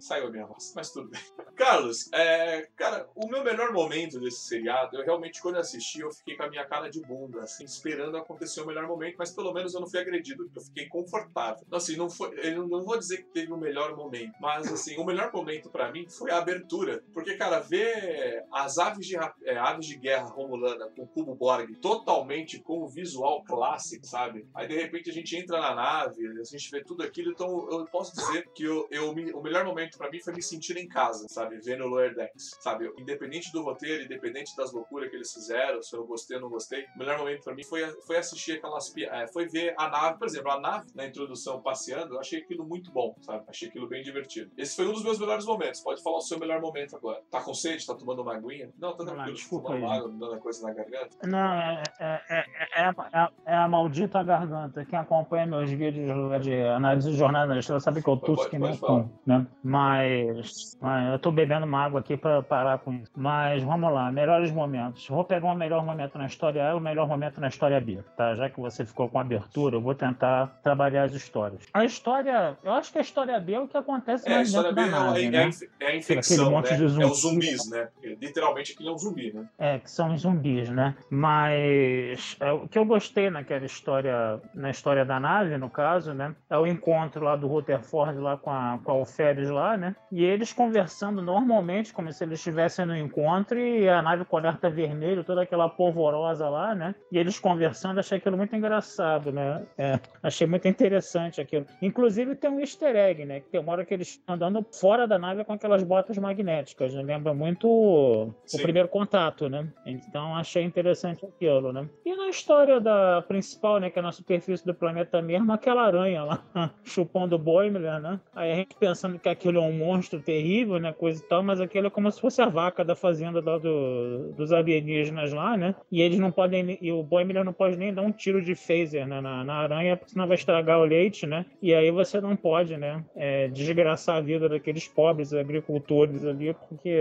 Saiu a minha voz, mas tudo bem. (laughs) Carlos, é, cara, o meu melhor momento desse seriado, eu realmente, quando assisti, eu fiquei com a minha cara de bunda, assim, esperando acontecer o melhor momento, mas pelo menos eu não fui agredido, eu fiquei confortável. Então, assim, não foi, eu não vou dizer que teve o melhor momento, mas, assim, o melhor momento pra mim foi a abertura. Porque, cara, ver as aves de, é, aves de guerra romulana com o cubo Borg totalmente com o visual clássico, sabe? Aí, de repente, a gente entra na nave, a gente vê tudo aquilo, então eu posso dizer que eu, eu me- o melhor momento pra mim foi me sentir em casa, sabe? Vendo o Lower Decks, sabe? Eu- independente do roteiro, independente das loucuras que eles fizeram, se eu gostei ou não gostei, o melhor momento pra mim foi, foi assistir aquelas... é, foi ver a nave, por exemplo, a nave na introdução passeando, eu achei aquilo muito bom, sabe? Achei aquilo bem divertido. Esse foi um dos meus melhores momentos. Pode falar o seu melhor momento agora. Tá com sede? Tá tomando uma aguinha? Não, tá Não, tranquilo. desculpa tomando aí. água, dando coisa na garganta. Não, é, é, é, é, é- é a maldita garganta. Quem acompanha meus vídeos de análise de jornada na estrela sabe que eu tuço que né? Mas, mas eu tô bebendo uma água aqui pra parar com isso. Mas vamos lá, melhores momentos. Vou pegar um melhor momento na história A e o melhor momento na história B, tá? Já que você ficou com a abertura, eu vou tentar trabalhar as histórias. A história, eu acho que a história B é o que acontece É, a mais história dentro da é, nave, é, né? é a infecção, monte né? de É zumbi. os zumbis, né? Literalmente aquilo é um zumbi, né? É, que são zumbis, né? Mas é, o que eu gostei naquela história, na história da nave, no caso, né? É o encontro lá do Rutherford lá com a, com a Alferes lá, né? E eles conversando normalmente, como se eles estivessem no encontro, e a nave com alerta vermelho, toda aquela polvorosa lá, né? E eles conversando, achei aquilo muito engraçado, né? É, achei muito interessante aquilo. Inclusive tem um easter egg, né? Que tem uma hora que eles estão andando fora da nave com aquelas botas magnéticas, né? Lembra muito o Sim. primeiro contato, né? Então achei interessante aquilo, né? E na história da principal, né? Que é na superfície do planeta mesmo, aquela aranha lá, (laughs) chupando o Boimler, né? Aí a gente pensando que aquilo é um monstro terrível, né? Coisa e tal, mas aquilo é como se fosse a vaca da fazenda lá do- dos alienígenas lá, né? E eles não podem, e o Boimler não pode nem dar um tiro de phaser né, na, na aranha, porque senão vai estragar o leite, né? E aí você não pode, né? é, desgraçar a vida daqueles pobres agricultores ali, porque,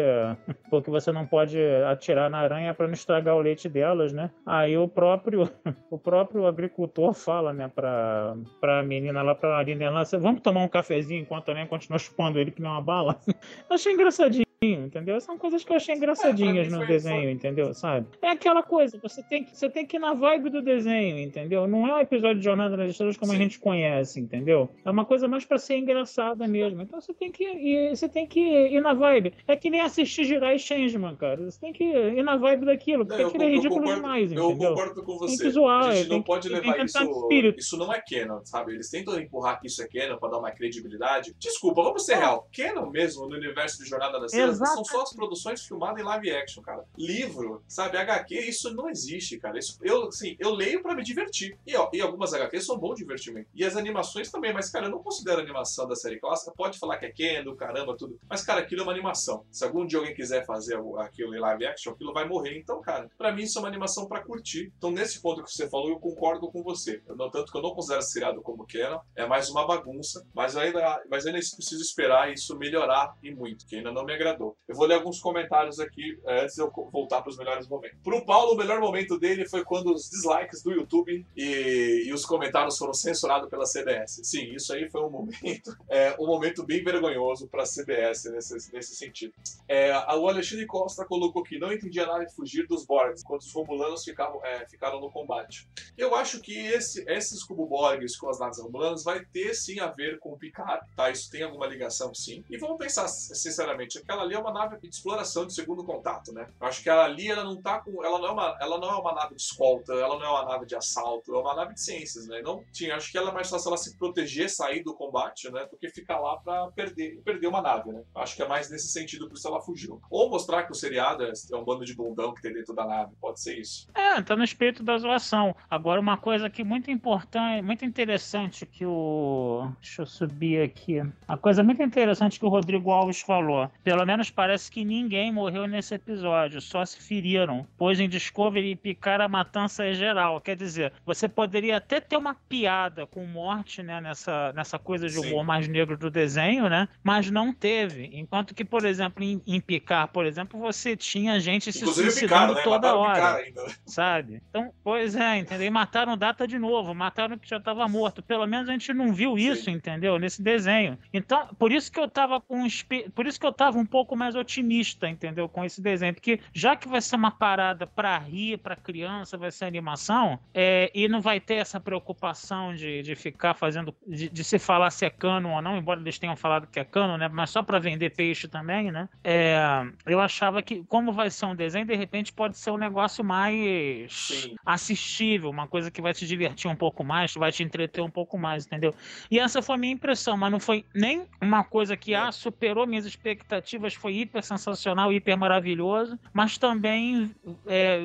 (laughs) porque você não pode atirar na aranha para não estragar o leite delas, né? Aí o próprio, (laughs) o próprio agricultor fala, né, pra, pra menina lá, pra Marina lá, vamos tomar um cafezinho enquanto a aranha continua chupando ele que nem uma bala. (laughs) Achei engraçadinho. Entendeu? São coisas que eu achei engraçadinhas É, pra mim no foi- desenho, entendeu? Sabe? É aquela coisa, você tem, que, você tem que ir na vibe do desenho, entendeu? Não é um episódio de Jornada nas Estrelas como Sim. a gente conhece, entendeu? É uma coisa mais pra ser engraçada mesmo. Então você tem que ir, você tem que ir na vibe. É que nem assistir Jirai Changeman, cara. Você tem que ir na vibe daquilo, porque Não, eu aquilo é eu ridículo concordo- demais, Eu entendeu? concordo com você. Tem que zoar, a gente não pode que levar isso. espírito. Isso não é canon, sabe? Eles tentam empurrar que isso é canon pra dar uma credibilidade. Desculpa, vamos ser É. real. Canon mesmo no universo de Jornada nas Estrelas Exato. são só as produções filmadas em live action, cara. Livro, sabe? HQ, isso não existe, cara. Isso, eu, assim, eu leio pra me divertir. E, ó, e algumas HQs são bom divertimento. E as animações também, mas, cara, eu não considero a animação da série clássica. Pode falar que é canon, caramba, tudo. Mas, cara, aquilo é uma animação. Se algum dia alguém quiser fazer aquilo em live action, aquilo vai morrer. Então, cara, pra mim isso é uma animação pra curtir. Então, nesse ponto que você falou, eu concordo com você. Eu não, tanto que eu não considero seriado como canon. É mais uma bagunça. Mas ainda, mas ainda preciso esperar isso melhorar e muito, que ainda não me agradou. Eu vou ler alguns comentários aqui é, antes de eu voltar para os melhores momentos. Pro Paulo, o melhor momento dele foi quando os dislikes do YouTube e, e os comentários foram censurados pela CBS. Sim, isso aí foi um (laughs) momento, é, um momento bem vergonhoso para a CBS nesse, nesse sentido. É, o Alexandre Costa colocou que não entendia nada de fugir dos Borgs, enquanto os Romulanos ficavam, é, ficaram no combate. Eu acho que esse, esses Cubo Borgs com as naves Romulanas vai ter sim a ver com o Picard, tá? Isso tem alguma ligação sim. E vamos pensar sinceramente, aquela ali é uma nave de exploração de segundo contato, né? Eu acho que ali ela não tá com, ela não é uma, ela não é uma nave de escolta, ela não é uma nave de assalto, é uma nave de ciências, né? Não tinha, acho que ela é mais fácil ela se proteger, sair do combate, né? Do que ficar lá para perder, perder uma nave, né? Acho que é mais nesse sentido por isso ela fugiu. Ou mostrar que o seriado é um bando de bundão que tem dentro da nave, pode ser isso. É, tá no espírito da zoação. Agora uma coisa que muito importante, muito interessante que o deixa eu subir aqui. A coisa muito interessante que o Rodrigo Alves falou. Pelo menos parece que ninguém morreu nesse episódio, só se feriram. Pois em Discovery picar a matança é geral. Quer dizer, você poderia até ter uma piada com morte, né? Nessa, nessa coisa de humor mais negro do desenho, né? Mas não teve. Enquanto que, por exemplo, em, em Picar, por exemplo, você tinha gente Inclusive se suicidando né? toda hora. Ainda. Sabe? Então, pois é, entendeu? E mataram data de novo, mataram que já estava morto. Pelo menos a gente não viu isso, Sim. entendeu? Nesse desenho. Então, por isso que eu tava com por isso que eu tava um pouco mais otimista, entendeu? Com esse desenho, porque já que vai ser uma parada para rir, para criança, vai ser animação, é, e não vai ter essa preocupação de, de ficar fazendo, de, de, se falar se é cano ou não, embora eles tenham falado que é cano, né? Mas só para vender peixe também, né? É, eu achava que, como vai ser um desenho, de repente pode ser um negócio mais Sim. assistível, uma coisa que vai te divertir um pouco mais, vai te entreter um pouco mais, entendeu? E essa foi a minha impressão, mas não foi nem uma coisa que ah, superou minhas expectativas, foi hiper sensacional, hiper maravilhoso, mas também é,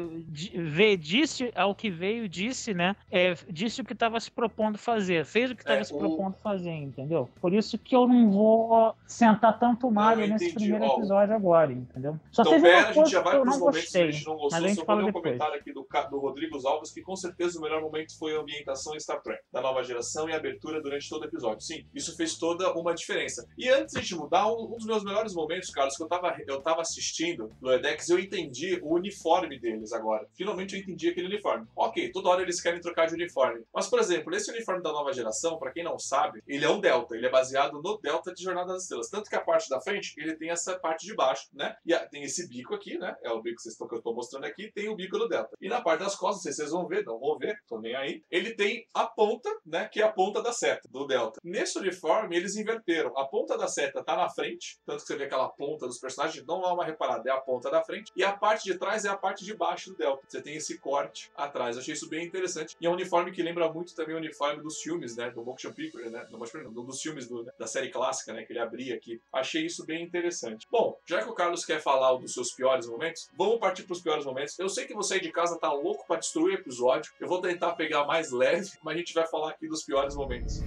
disse ao que veio, disse, né? É, disse o que estava se propondo fazer, fez o que estava é, se o... propondo fazer, entendeu? Por isso que eu não vou sentar tanto mal nesse primeiro episódio agora, entendeu? Só então, pera, a gente já vai para os momentos gostei, que a gente não gostou. Só vou ler um comentário aqui do, do Rodrigo Alves, que com certeza o melhor momento foi a ambientação em Star Trek, da nova geração e a abertura durante todo o episódio. Sim, isso fez toda uma diferença. E antes de mudar, um, um dos meus melhores momentos, Carlos, que eu tava, eu tava assistindo no Edex, eu entendi o uniforme deles agora. Finalmente eu entendi aquele uniforme. Ok, toda hora eles querem trocar de uniforme. Mas, por exemplo, esse uniforme da nova geração, para quem não sabe, ele é um Delta. Ele é baseado no Delta de Jornada das Estrelas. Tanto que a parte da frente, ele tem essa parte de baixo, né? E tem esse bico aqui, né? É o bico que, vocês estão, que eu estou mostrando aqui, tem o bico do Delta. E na parte das costas, não sei se vocês vão ver, não vão ver, tô nem aí. Ele tem a ponta, né? Que é a ponta da seta do Delta. Nesse uniforme, eles inverteram. A ponta da seta tá na frente, tanto que você vê aquela ponta dos personagens, não há uma reparada, é a ponta da frente. E a parte de trás é a parte de baixo do Delta. Você tem esse corte atrás. Eu achei isso bem interessante. E é um uniforme que lembra muito também o uniforme dos filmes, né? Do Motion Picture, né? Do, não, dos filmes do, da série clássica, né? Que ele abria aqui. Achei isso bem interessante. Bom, já que o Carlos quer falar dos seus piores momentos, vamos partir para os piores momentos. Eu sei que você aí de casa tá louco para destruir o episódio. Eu vou tentar pegar mais leve, mas a gente vai falar aqui dos piores momentos.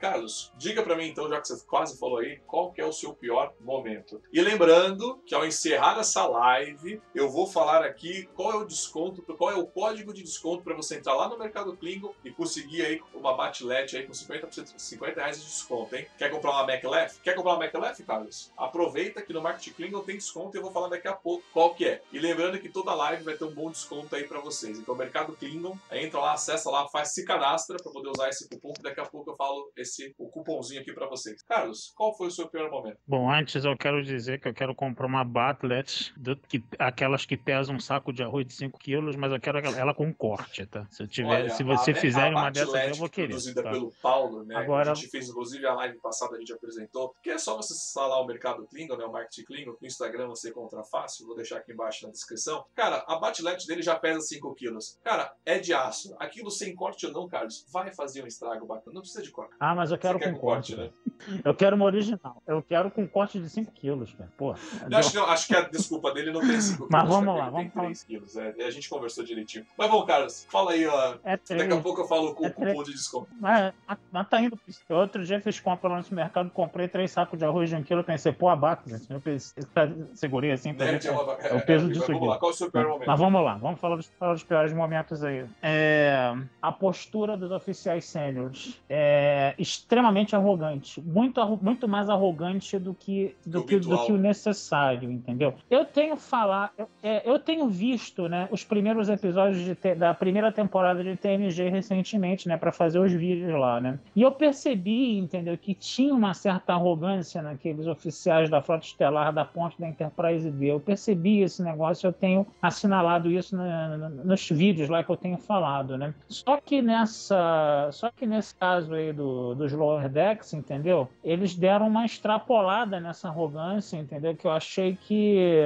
Carlos, diga para mim então, já que você quase falou aí, qual que é o seu pior momento? E lembrando que ao encerrar essa live, eu vou falar aqui qual é o desconto, qual é o código de desconto para você entrar lá no Mercado Klingon e conseguir aí uma batlete aí com 50%, 50 reais de desconto, hein? Quer comprar uma MacLef? Quer comprar uma MacLef, Carlos? Aproveita que no Market Klingon tem desconto e eu vou falar daqui a pouco qual que é. E lembrando que toda live vai ter um bom desconto aí para vocês. Então, Mercado Klingon, entra lá, acessa lá, faz, se cadastra para poder usar esse cupom que daqui a pouco eu falo esse o cupomzinho aqui para vocês. Carlos, qual foi o seu pior momento? Bom, antes eu quero dizer que eu quero comprar uma Batlet, que, aquelas que pesam um saco de arroz de 5 quilos, mas eu quero ela com corte, tá? Se, eu tiver, Olha, se você a, fizer uma dessas, eu vou querer. Produzida tá? pelo Paulo, né? Agora... A gente fez, inclusive, a live passada, a gente apresentou, que é só você instalar o Mercado Klingon, né? O Marketing Klingon, no Instagram você encontra fácil, vou deixar aqui embaixo na descrição. Cara, a Batlet dele já pesa 5 quilos. Cara, é de aço. Aquilo sem corte ou não, Carlos, vai fazer um estrago bacana. Não precisa de corte. Ah, mas eu quero com corte, corte. né? (laughs) Eu quero uma original. Eu quero com corte de 5 quilos, cara. Pô. Acho, que, não, acho que a desculpa dele não tem 5 Mas quilos. vamos né? lá, vamos 3 quilos. É, a gente conversou direitinho. Mas bom, Carlos, fala aí, ó. É Daqui a pouco eu falo com É o cupom de desconto. Mas, mas tá indo. Eu outro dia fiz compra lá no supermercado, comprei três sacos de arroz de um quilo, pensei, pô, abaco, gente. Eu pensei, segurei assim pra se- é é o peso mas disso Vamos aqui. lá, qual é o seu pior momento? Mas vamos lá, vamos falar dos, falar dos piores momentos aí. É, a postura dos oficiais sêniores é extremamente arrogante. Muito, muito mais arrogante do que, do, que, do que o necessário, entendeu? Eu tenho falar, eu, é, eu tenho visto né, os primeiros episódios te- da primeira temporada de TNG recentemente, né, para fazer os vídeos lá, né? E eu percebi, entendeu, que tinha uma certa arrogância naqueles oficiais da Frota Estelar da ponte da Enterprise D. Eu percebi esse negócio, eu tenho assinalado isso na- na- nos vídeos lá que eu tenho falado, né? Só que nessa, só que nesse caso aí do, dos Lower Decks, entendeu? Eles deram uma extrapolada nessa arrogância, entendeu? Que eu achei que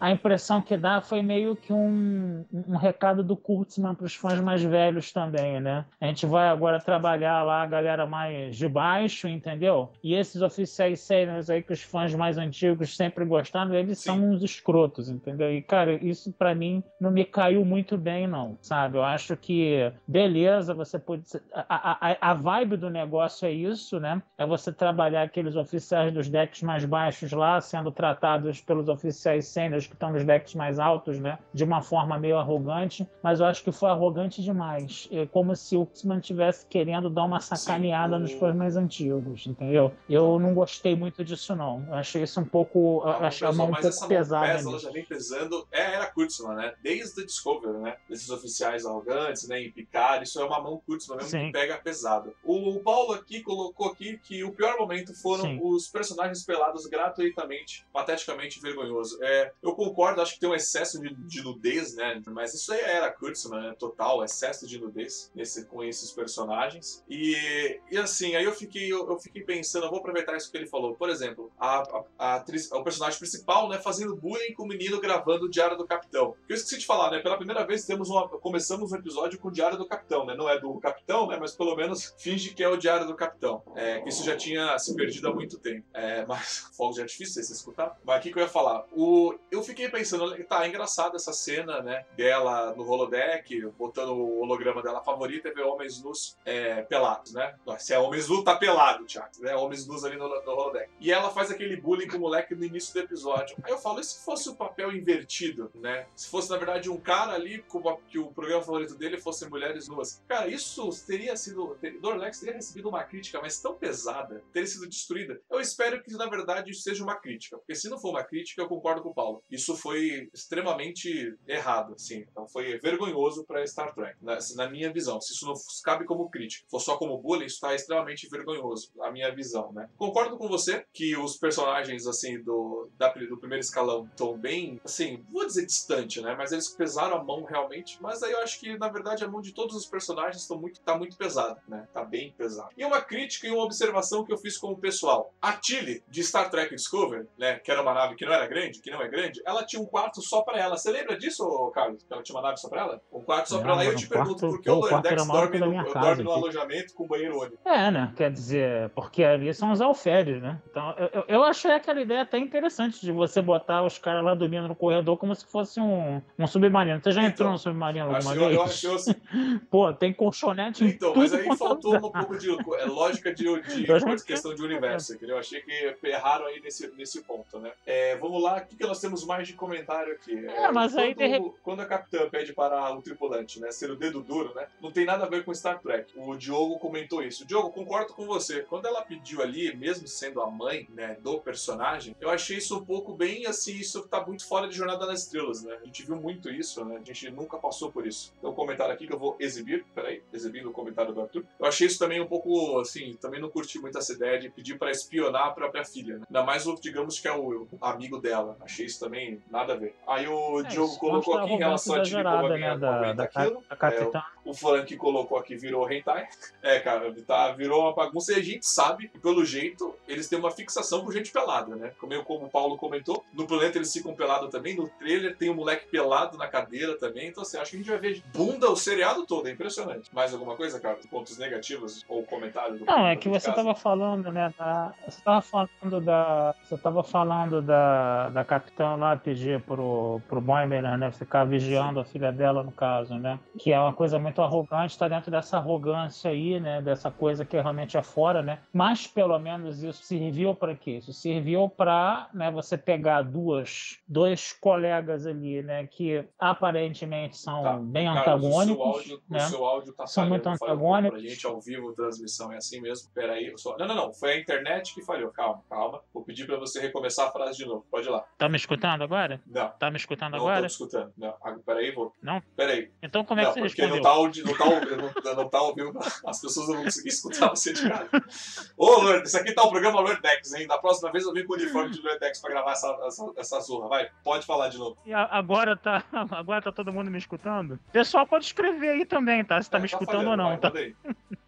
a impressão que dá foi meio que um, um recado do Kurtzman para os fãs mais velhos também, né? A gente vai agora trabalhar lá a galera mais de baixo, entendeu? E esses oficiais sêniores aí que os fãs mais antigos sempre gostaram, eles Sim. são uns escrotos, entendeu? E, cara, isso pra mim não me caiu muito bem, não, sabe? Eu acho que, beleza, você pode. A, a, a vibe do negócio é isso, né? É você trabalhar aqueles oficiais dos decks mais baixos lá, sendo tratados pelos oficiais sêniores que estão nos decks mais altos, né? De uma forma meio arrogante, mas eu acho que foi arrogante demais. É como se o X-Men estivesse querendo dar uma sacaneada o- nos fãs mais antigos, entendeu? Eu não gostei muito disso, não. Eu achei isso um pouco. Eu Ah, achei a pesou, mão um pouco pesada. pesa, ela já vem pesando. É a era Kurtzman, né? Desde o Discovery, né? Desses oficiais arrogantes, né? Em Picard, isso é uma mão Kurtzman mesmo Sim. que pega pesado. O Paulo aqui colocou aqui que o pior momento foram Sim. os personagens pelados gratuitamente, pateticamente vergonhoso. É, eu concordo, acho que tem um excesso de, de nudez, né? Mas isso aí era Kurtzman, né? Total, excesso de nudez nesse, com esses personagens. E, e assim, aí eu fiquei, eu, eu fiquei pensando, eu vou aproveitar isso que ele falou. Por exemplo, a, a, a atriz, o personagem principal, né, fazendo bullying com o menino gravando o Diário do Capitão. Eu esqueci de falar, né? Pela primeira vez temos uma, começamos um episódio com o Diário do Capitão, né? Não é do Capitão, né? Mas pelo menos finge que é o Diário do Capitão. É, que isso já tinha se perdido há muito tempo. É, mas (laughs) fogos de artifício, vocês escutar. Mas o que, que eu ia falar? O, eu fiquei pensando, tá, é engraçada essa cena, né? Dela no holodeck, botando o holograma dela favorita e ver homens nus é, pelados, né? Se é homens nus, tá pelado, Thiago, né? Homens nus ali no, no holodeck. E ela faz aquele bullying com o moleque no início do episódio. Aí eu falo, e se fosse o papel invertido, né? Se fosse, na verdade, um cara ali como que o programa favorito dele fosse mulheres nuas. Cara, isso teria sido. ter- Dorlex teria recebido uma crítica, mas tão pesada, teria sido destruída. Eu espero que, na verdade, seja uma crítica. Porque se não for uma crítica, eu concordo com o Paulo. Isso foi extremamente errado, assim. Então foi vergonhoso pra Star Trek, na, na minha visão. Se isso não cabe como crítica, for só como bullying, isso tá extremamente vergonhoso, a minha visão, né? Concordo com você que os personagens, assim, do, da, do primeiro escalão estão bem, assim, vou dizer distante, né? Mas eles pesaram a mão realmente. Mas aí eu acho que, na verdade, a mão de todos os personagens estão muito, tá muito pesada, né? Tá bem pesado. E uma crítica e uma observação que eu fiz com o pessoal. A Tilly, de Star Trek Discovery, né? Que era uma nave que não era grande, que não é grande, ela tinha um quarto só pra ela. Você lembra disso, Carlos? Que ela tinha uma nave só pra ela? Um quarto só pra ela. E eu te pergunto, por que o Lordex dorme no, minha dorme casa no alojamento com banheiro único? É, né? Quer dizer, porque ali são os alferes, né? Então, eu, eu- achei aquela ideia até interessante de você botar os caras lá dormindo no corredor como se fosse um, um submarino. Você já Então, entrou no submarino Acho- alguma eu, eu vez? acho (laughs) Pô, tem colchonete Então, mas aí é faltou um pouco de é, lógica de, de (laughs) entendo. questão de universo, entendeu? Eu achei que erraram aí nesse, nesse ponto, né? É, vamos lá, o que, que nós temos mais de comentário aqui? É, mas aí, quando, de repente- quando a capitã pede para o tripulante, né, ser o dedo duro, né? Não tem nada a ver com Star Trek. O Diogo comentou isso. Diogo, concordo com você. Quando ela pediu ali, mesmo sendo a mãe, né, do personagem, eu achei isso um pouco bem assim, isso tá muito fora de Jornada nas Estrelas, né? A gente viu muito isso, né? A gente nunca passou por isso. Tem um comentário aqui que eu vou exibir, peraí, exibindo o comentário do Arthur. Eu achei isso também um pouco, assim, também não curti muito essa ideia de pedir pra espionar a própria filha, né? Ainda mais o, digamos que é o, o amigo dela. Achei isso também nada a ver. Aí o É, Diogo colocou a aqui em relação a Tilly, como exagerada, alguém né, da, da, aquilo. da capitã. O Frank colocou aqui virou hentai. É, cara, tá, virou uma bagunça e a gente sabe que, pelo jeito, eles têm uma fixação por gente pelada, né? Como, como o Paulo comentou, no planeta eles ficam pelados também, no trailer tem um moleque pelado na cadeira também, então assim, acho que a gente vai ver bunda o seriado todo, é impressionante. Mais alguma coisa, cara? Pontos negativos ou comentários? Não, é que você tava falando, né, da, você tava falando da, você tava falando da, da capitã lá pedir pro, pro Boimler, né, ficar vigiando Sim. a filha dela, no caso, né, que é uma coisa muito arrogante, tá dentro dessa arrogância aí, né, dessa coisa que realmente é fora, né, mas pelo menos isso serviu para quê? Isso serviu para, né, você pegar duas, dois colegas ali, né, que aparentemente são tá. bem Carlos, antagônicos, o seu áudio, né, o seu áudio tá são muito antagônicos. Pra gente ao vivo, transmissão é assim mesmo. Peraí, só... não, não, não, foi a internet que falhou. Calma, calma. Vou pedir para você recomeçar a frase de novo. Pode ir lá. Tá me escutando agora? Não. Tá me escutando não agora? Não tô escutando. Não. Peraí, vou. Não? Peraí. Então como é que não, você porque respondeu? Não tá, ouvindo, não, tá, não, não tá ouvindo, as pessoas não vão conseguir escutar (laughs) você de cara. Ô, Lord, isso aqui tá o programa Lordex, hein? Da próxima vez eu venho com o uniforme de Lordex pra gravar essa, essa, essa zorra. Vai, pode falar de novo. E agora tá, (laughs) agora tá todo mundo me escutando? O pessoal pode escrever aí também, tá? Se tá é, me tá escutando falhando, ou não. Vai, tá? (laughs)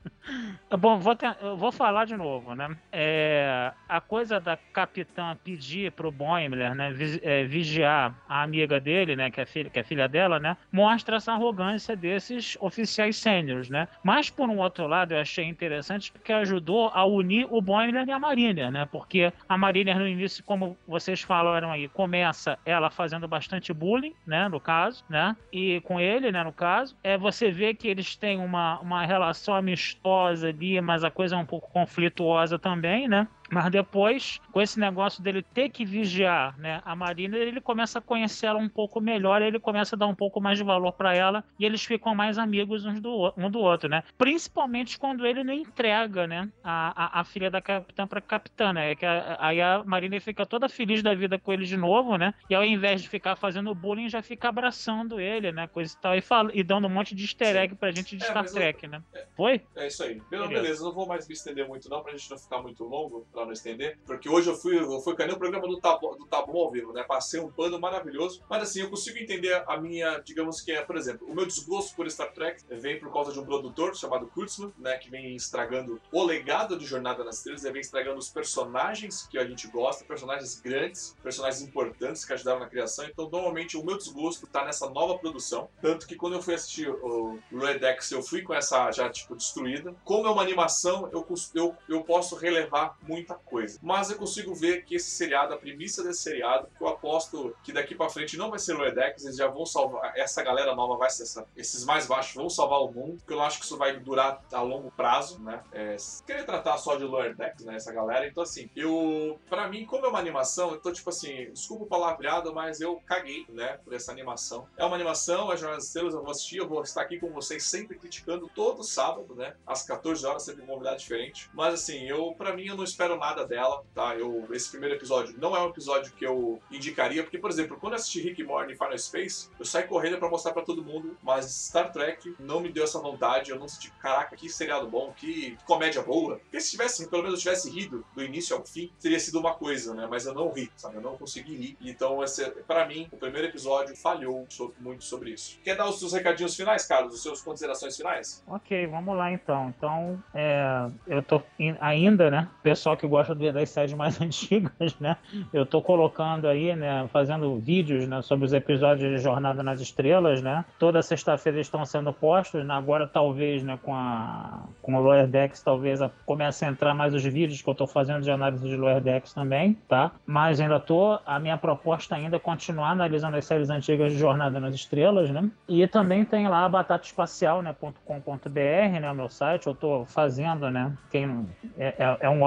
Bom, vou, ter, vou falar de novo, né? É, a coisa da capitã pedir pro Boimler, né, é, vigiar a amiga dele, né, que é, filha, que é filha dela, né, mostra essa arrogância desses oficiais sêniores, né? Mas, por um outro lado, eu achei interessante porque ajudou a unir o Boimler e a Mariner, né? Porque a Mariner, no início, como vocês falaram aí, começa ela fazendo bastante bullying, né, no caso, né? E com ele, né, no caso, é você vê que eles têm uma, uma relação amistosa ali, mas a coisa é um pouco conflituosa também, né? Mas depois, com esse negócio dele ter que vigiar né, a Marina, ele começa a conhecer ela um pouco melhor, ele começa a dar um pouco mais de valor para ela e eles ficam mais amigos uns do, um do outro, né? Principalmente quando ele não entrega né, a, a, a filha da capitã para capitã, né? É que a, aí a Marina fica toda feliz da vida com ele de novo, né? E ao invés de ficar fazendo bullying, já fica abraçando ele, né? Coisa e tal, e, fala, e dando um monte de easter egg pra gente de é, Star Trek, eu, né? É, Foi? É isso aí. Beleza. beleza, não vou mais me estender muito não, pra gente não ficar muito longo pra não estender, porque hoje eu fui, eu fui canei o programa do Tabu, do Tabu ao vivo, né? Passei um pano maravilhoso, mas assim, eu consigo entender a minha, digamos que é, por exemplo, o meu desgosto por Star Trek vem por causa de um produtor chamado Kurtzman, né? Que vem estragando o legado de Jornada nas Estrelas, vem estragando os personagens que a gente gosta, personagens grandes, personagens importantes que ajudaram na criação. Então, normalmente, o meu desgosto tá nessa nova produção. Tanto que quando eu fui assistir o Red X, eu fui com essa já, tipo, destruída. Como é uma animação, eu, eu, eu posso relevar muita coisa mas eu consigo ver que esse seriado, a premissa desse seriado, que eu aposto que daqui para frente não vai ser o Edex, eles já vão salvar, essa galera nova vai ser essa, esses mais baixos vão salvar o mundo, porque eu não acho que isso vai durar a longo prazo, né? É, querer tratar só de Lower Decks, né, essa galera, então assim, eu, para mim, como é uma animação, eu tô tipo assim, desculpa o palavreado, mas eu caguei, né, por essa animação. É uma animação, é Jornada das Estrelas, eu vou assistir, eu vou estar aqui com vocês sempre criticando todo sábado, né, às 14 horas, sempre um convidado diferente, mas assim, eu, para mim, eu não espero nada dela, tá? Eu, esse primeiro episódio não é um episódio que eu indicaria, porque, por exemplo, quando eu assisti Rick Morty Final Space, eu saí correndo para mostrar para todo mundo, mas Star Trek não me deu essa vontade, eu não senti, caraca, que seriado bom, que comédia boa. Porque se tivesse, pelo menos eu tivesse rido do início ao fim, teria sido uma coisa, né? Mas eu não ri, sabe? Eu não consegui rir. Então, para mim, o primeiro episódio falhou muito sobre isso. Quer dar os seus recadinhos finais, Carlos? As suas considerações finais? Ok, vamos lá então. Então, é, eu tô ainda, né? Pessoal que gosta das séries mais (laughs) antigas, né? Eu tô colocando aí, né? Fazendo vídeos, né? Sobre os episódios de Jornada nas Estrelas, né? Toda sexta-feira estão sendo postos, né? Agora talvez, né? Com a com o Lower Decks, talvez comece a entrar mais os vídeos que eu tô fazendo de análise de Lower Decks também, tá? Mas ainda tô, a minha proposta ainda é continuar analisando as séries antigas de Jornada nas Estrelas, né? E também tem lá a batataespacial, né? .com.br, né? O meu site, eu tô fazendo, né? Quem, é, é, é um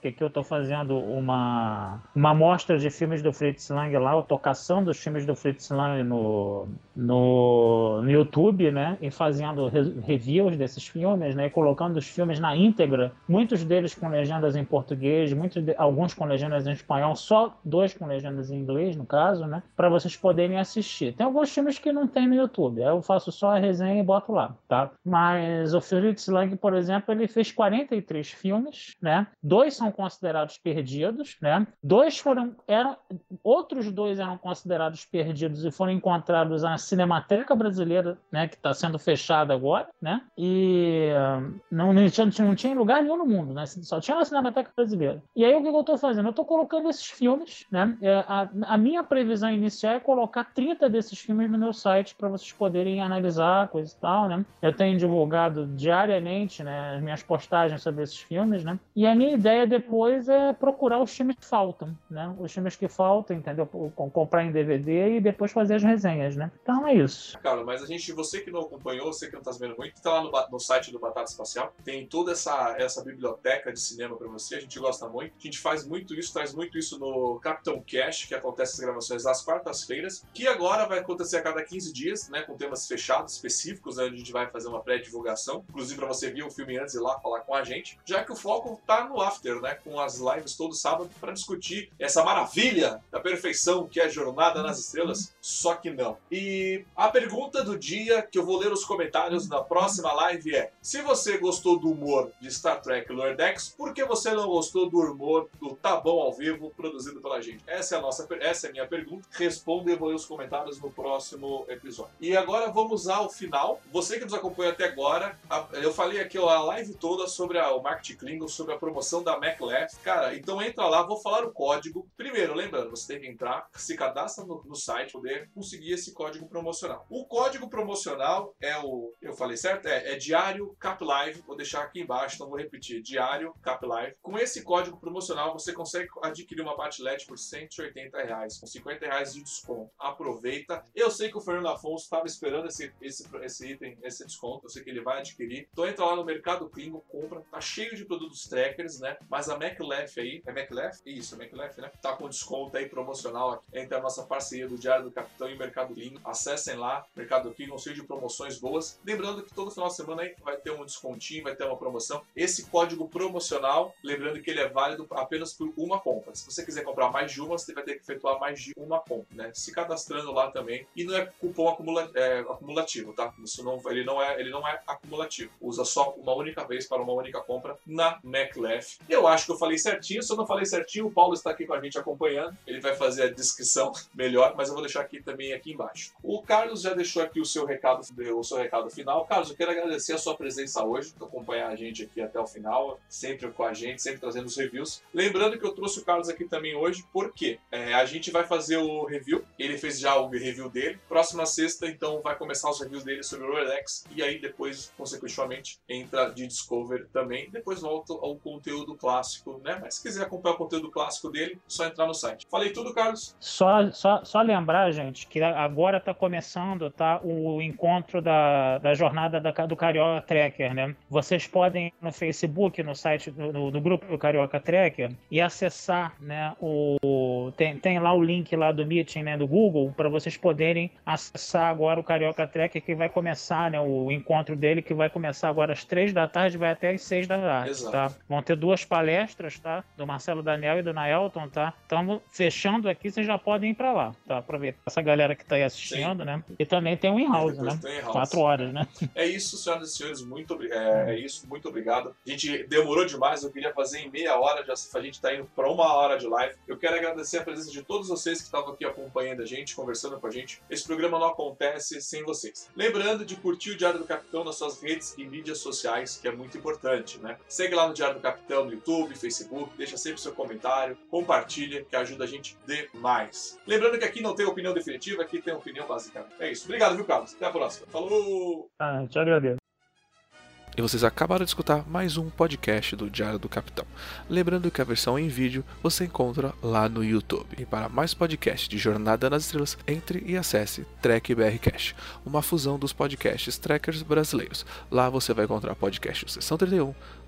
off-topic aqui, eu tô fazendo uma, uma mostra de filmes do Fritz Lang lá, a tocação dos filmes do Fritz Lang no, no, no YouTube, né? E fazendo re reviews desses filmes, né? E colocando os filmes na íntegra, muitos deles com legendas em português, muitos de, alguns com legendas em espanhol, só dois com legendas em inglês, no caso, né? Para vocês poderem assistir. Tem alguns filmes que não tem no YouTube, eu faço só a resenha e boto lá, tá? Mas o Fritz Lang, por exemplo, ele fez 43 filmes, né? Dois são considerados perdidos, né? Dois foram eram outros dois eram considerados perdidos e foram encontrados na Cinemateca Brasileira, né, que está sendo fechada agora, né? E não, não, tinha, não tinha lugar nenhum no mundo, né? Só tinha na Cinemateca Brasileira. E aí o que eu estou fazendo? Eu estou colocando esses filmes, né? É, a, a minha previsão inicial é colocar 30 desses filmes no meu site para vocês poderem analisar, coisa e tal, né? Eu tenho divulgado diariamente, né, as minhas postagens sobre esses filmes, né? E a minha ideia depois é procurar os filmes que faltam, né? Os filmes que faltam, entendeu? Comprar em DVD e depois fazer as resenhas, né? Então é isso. Cara, mas a gente, você que não acompanhou, você que não tá sabendo muito, tá lá no, no site do Batata Espacial, tem toda essa, essa biblioteca de cinema para você, a gente gosta muito. A gente faz muito isso, traz muito isso no Capitão Cash, que acontece as gravações às quartas-feiras, que agora vai acontecer a cada 15 dias, né? Com temas fechados, específicos, né, onde a gente vai fazer uma pré-divulgação, inclusive para você ver o filme antes e lá falar com a gente, já que o foco tá no after, né? Com as lives todo sábado para discutir essa maravilha da perfeição que é a Jornada nas Estrelas, só que não. E a pergunta do dia que eu vou ler os comentários na próxima live é: se você gostou do humor de Star Trek Lower Decks, por que você não gostou do humor do Tá Bom ao Vivo produzido pela gente? Essa é a nossa, essa é a minha pergunta. Responda e vou ler os comentários no próximo episódio. E agora vamos ao final. Você que nos acompanha até agora, eu falei aqui a live toda sobre o marketing Klingon, sobre a promoção da MacLeft. Cara, então entra lá, vou falar o código. Primeiro, lembrando, você tem que entrar, se cadastra no, no site, poder conseguir esse código promocional. O código promocional é o, eu falei certo? É, é diário CapLive. Vou deixar aqui embaixo, então vou repetir, diário CapLive. Com esse código promocional, você consegue adquirir uma LED por 180 reais, com 50 reais de desconto. Aproveita. Eu sei que o Fernando Afonso estava esperando esse, esse, esse item, esse desconto. Eu sei que ele vai adquirir. Então entra lá no Mercado Klingon, compra. Tá cheio de produtos trackers, né? Mas a MacLef aí, é MacLef? Isso, é MacLef, né? Tá com desconto aí promocional entre a nossa parceria do Diário do Capitão e Mercado Klingon. Acessem lá, Mercado Klingon, cheio de promoções boas. Lembrando que todo final de semana aí vai ter um descontinho, vai ter uma promoção. Esse código promocional, lembrando que ele é válido apenas por uma compra. Se você quiser comprar mais de uma, você vai ter que efetuar mais de uma compra, né? Se cadastrando lá também. E não é cupom acumula é, acumulativo, tá? Isso não, ele não é, ele não é acumulativo. Usa só uma única vez para uma única compra na MacLef. Eu acho que eu falei certinho. Se eu não falei certinho, o Paulo está aqui com a gente acompanhando. Ele vai fazer a descrição (laughs) melhor, mas eu vou deixar aqui também aqui embaixo. O Carlos já deixou aqui o seu recado, o seu recado final. Carlos, eu quero agradecer a sua presença hoje, por acompanhar a gente aqui até o final, sempre com a gente, sempre trazendo os reviews. Lembrando que eu trouxe o Carlos aqui também hoje, porque é, a gente vai fazer o review. Ele fez já o review dele. Próxima sexta, então, vai começar os reviews dele sobre o Rolex. E aí, depois, consequentemente, entra de Discover também. Depois volta ao conteúdo clássico, né? Mas se quiser acompanhar o conteúdo clássico dele, só entrar no site. Falei tudo, Carlos? Só, só, só lembrar, gente, que agora está começando tá, o encontro da, da jornada da, do Carioca Tracker, né? Vocês podem no Facebook, no site do grupo do Carioca Tracker e acessar, né? O, tem, tem lá o link lá do Meeting, né? Do Google, para vocês poderem acessar agora o Carioca Tracker que vai começar, né? O encontro dele que vai começar agora às três da tarde, vai até às seis da tarde, Exato. tá? Vão ter duas palestras, tá? Do Marcelo Daniel e do Naelton, tá? Então, fechando aqui, vocês já podem ir para lá, tá? Aproveitar essa galera que tá aí assistindo, Sim. né? E também tem o in-house, né? Tem. Quatro horas, né? (laughs) É isso, senhoras e senhores, muito é, é isso, muito obrigado. A gente demorou demais, eu queria fazer em meia hora, já a gente está indo para uma hora de live. Eu quero agradecer a presença de todos vocês que estavam aqui acompanhando a gente, conversando com a gente. Esse programa não acontece sem vocês. Lembrando de curtir o Diário do Capitão nas suas redes e mídias sociais, que é muito importante, né? Segue lá no Diário do Capitão no YouTube, Facebook, deixa sempre seu comentário, compartilha, que ajuda a gente demais. Lembrando que aqui não tem opinião definitiva, aqui tem opinião básica. É isso. Obrigado, viu, Carlos? Até a próxima. Falou! Ah, te agradeço. E vocês acabaram de escutar mais um podcast do Diário do Capitão. Lembrando que a versão em vídeo você encontra lá no YouTube. E para mais podcasts de Jornada nas Estrelas, entre e acesse Trek BR Cash, uma fusão dos podcasts trackers brasileiros. Lá você vai encontrar podcasts Sessão 31,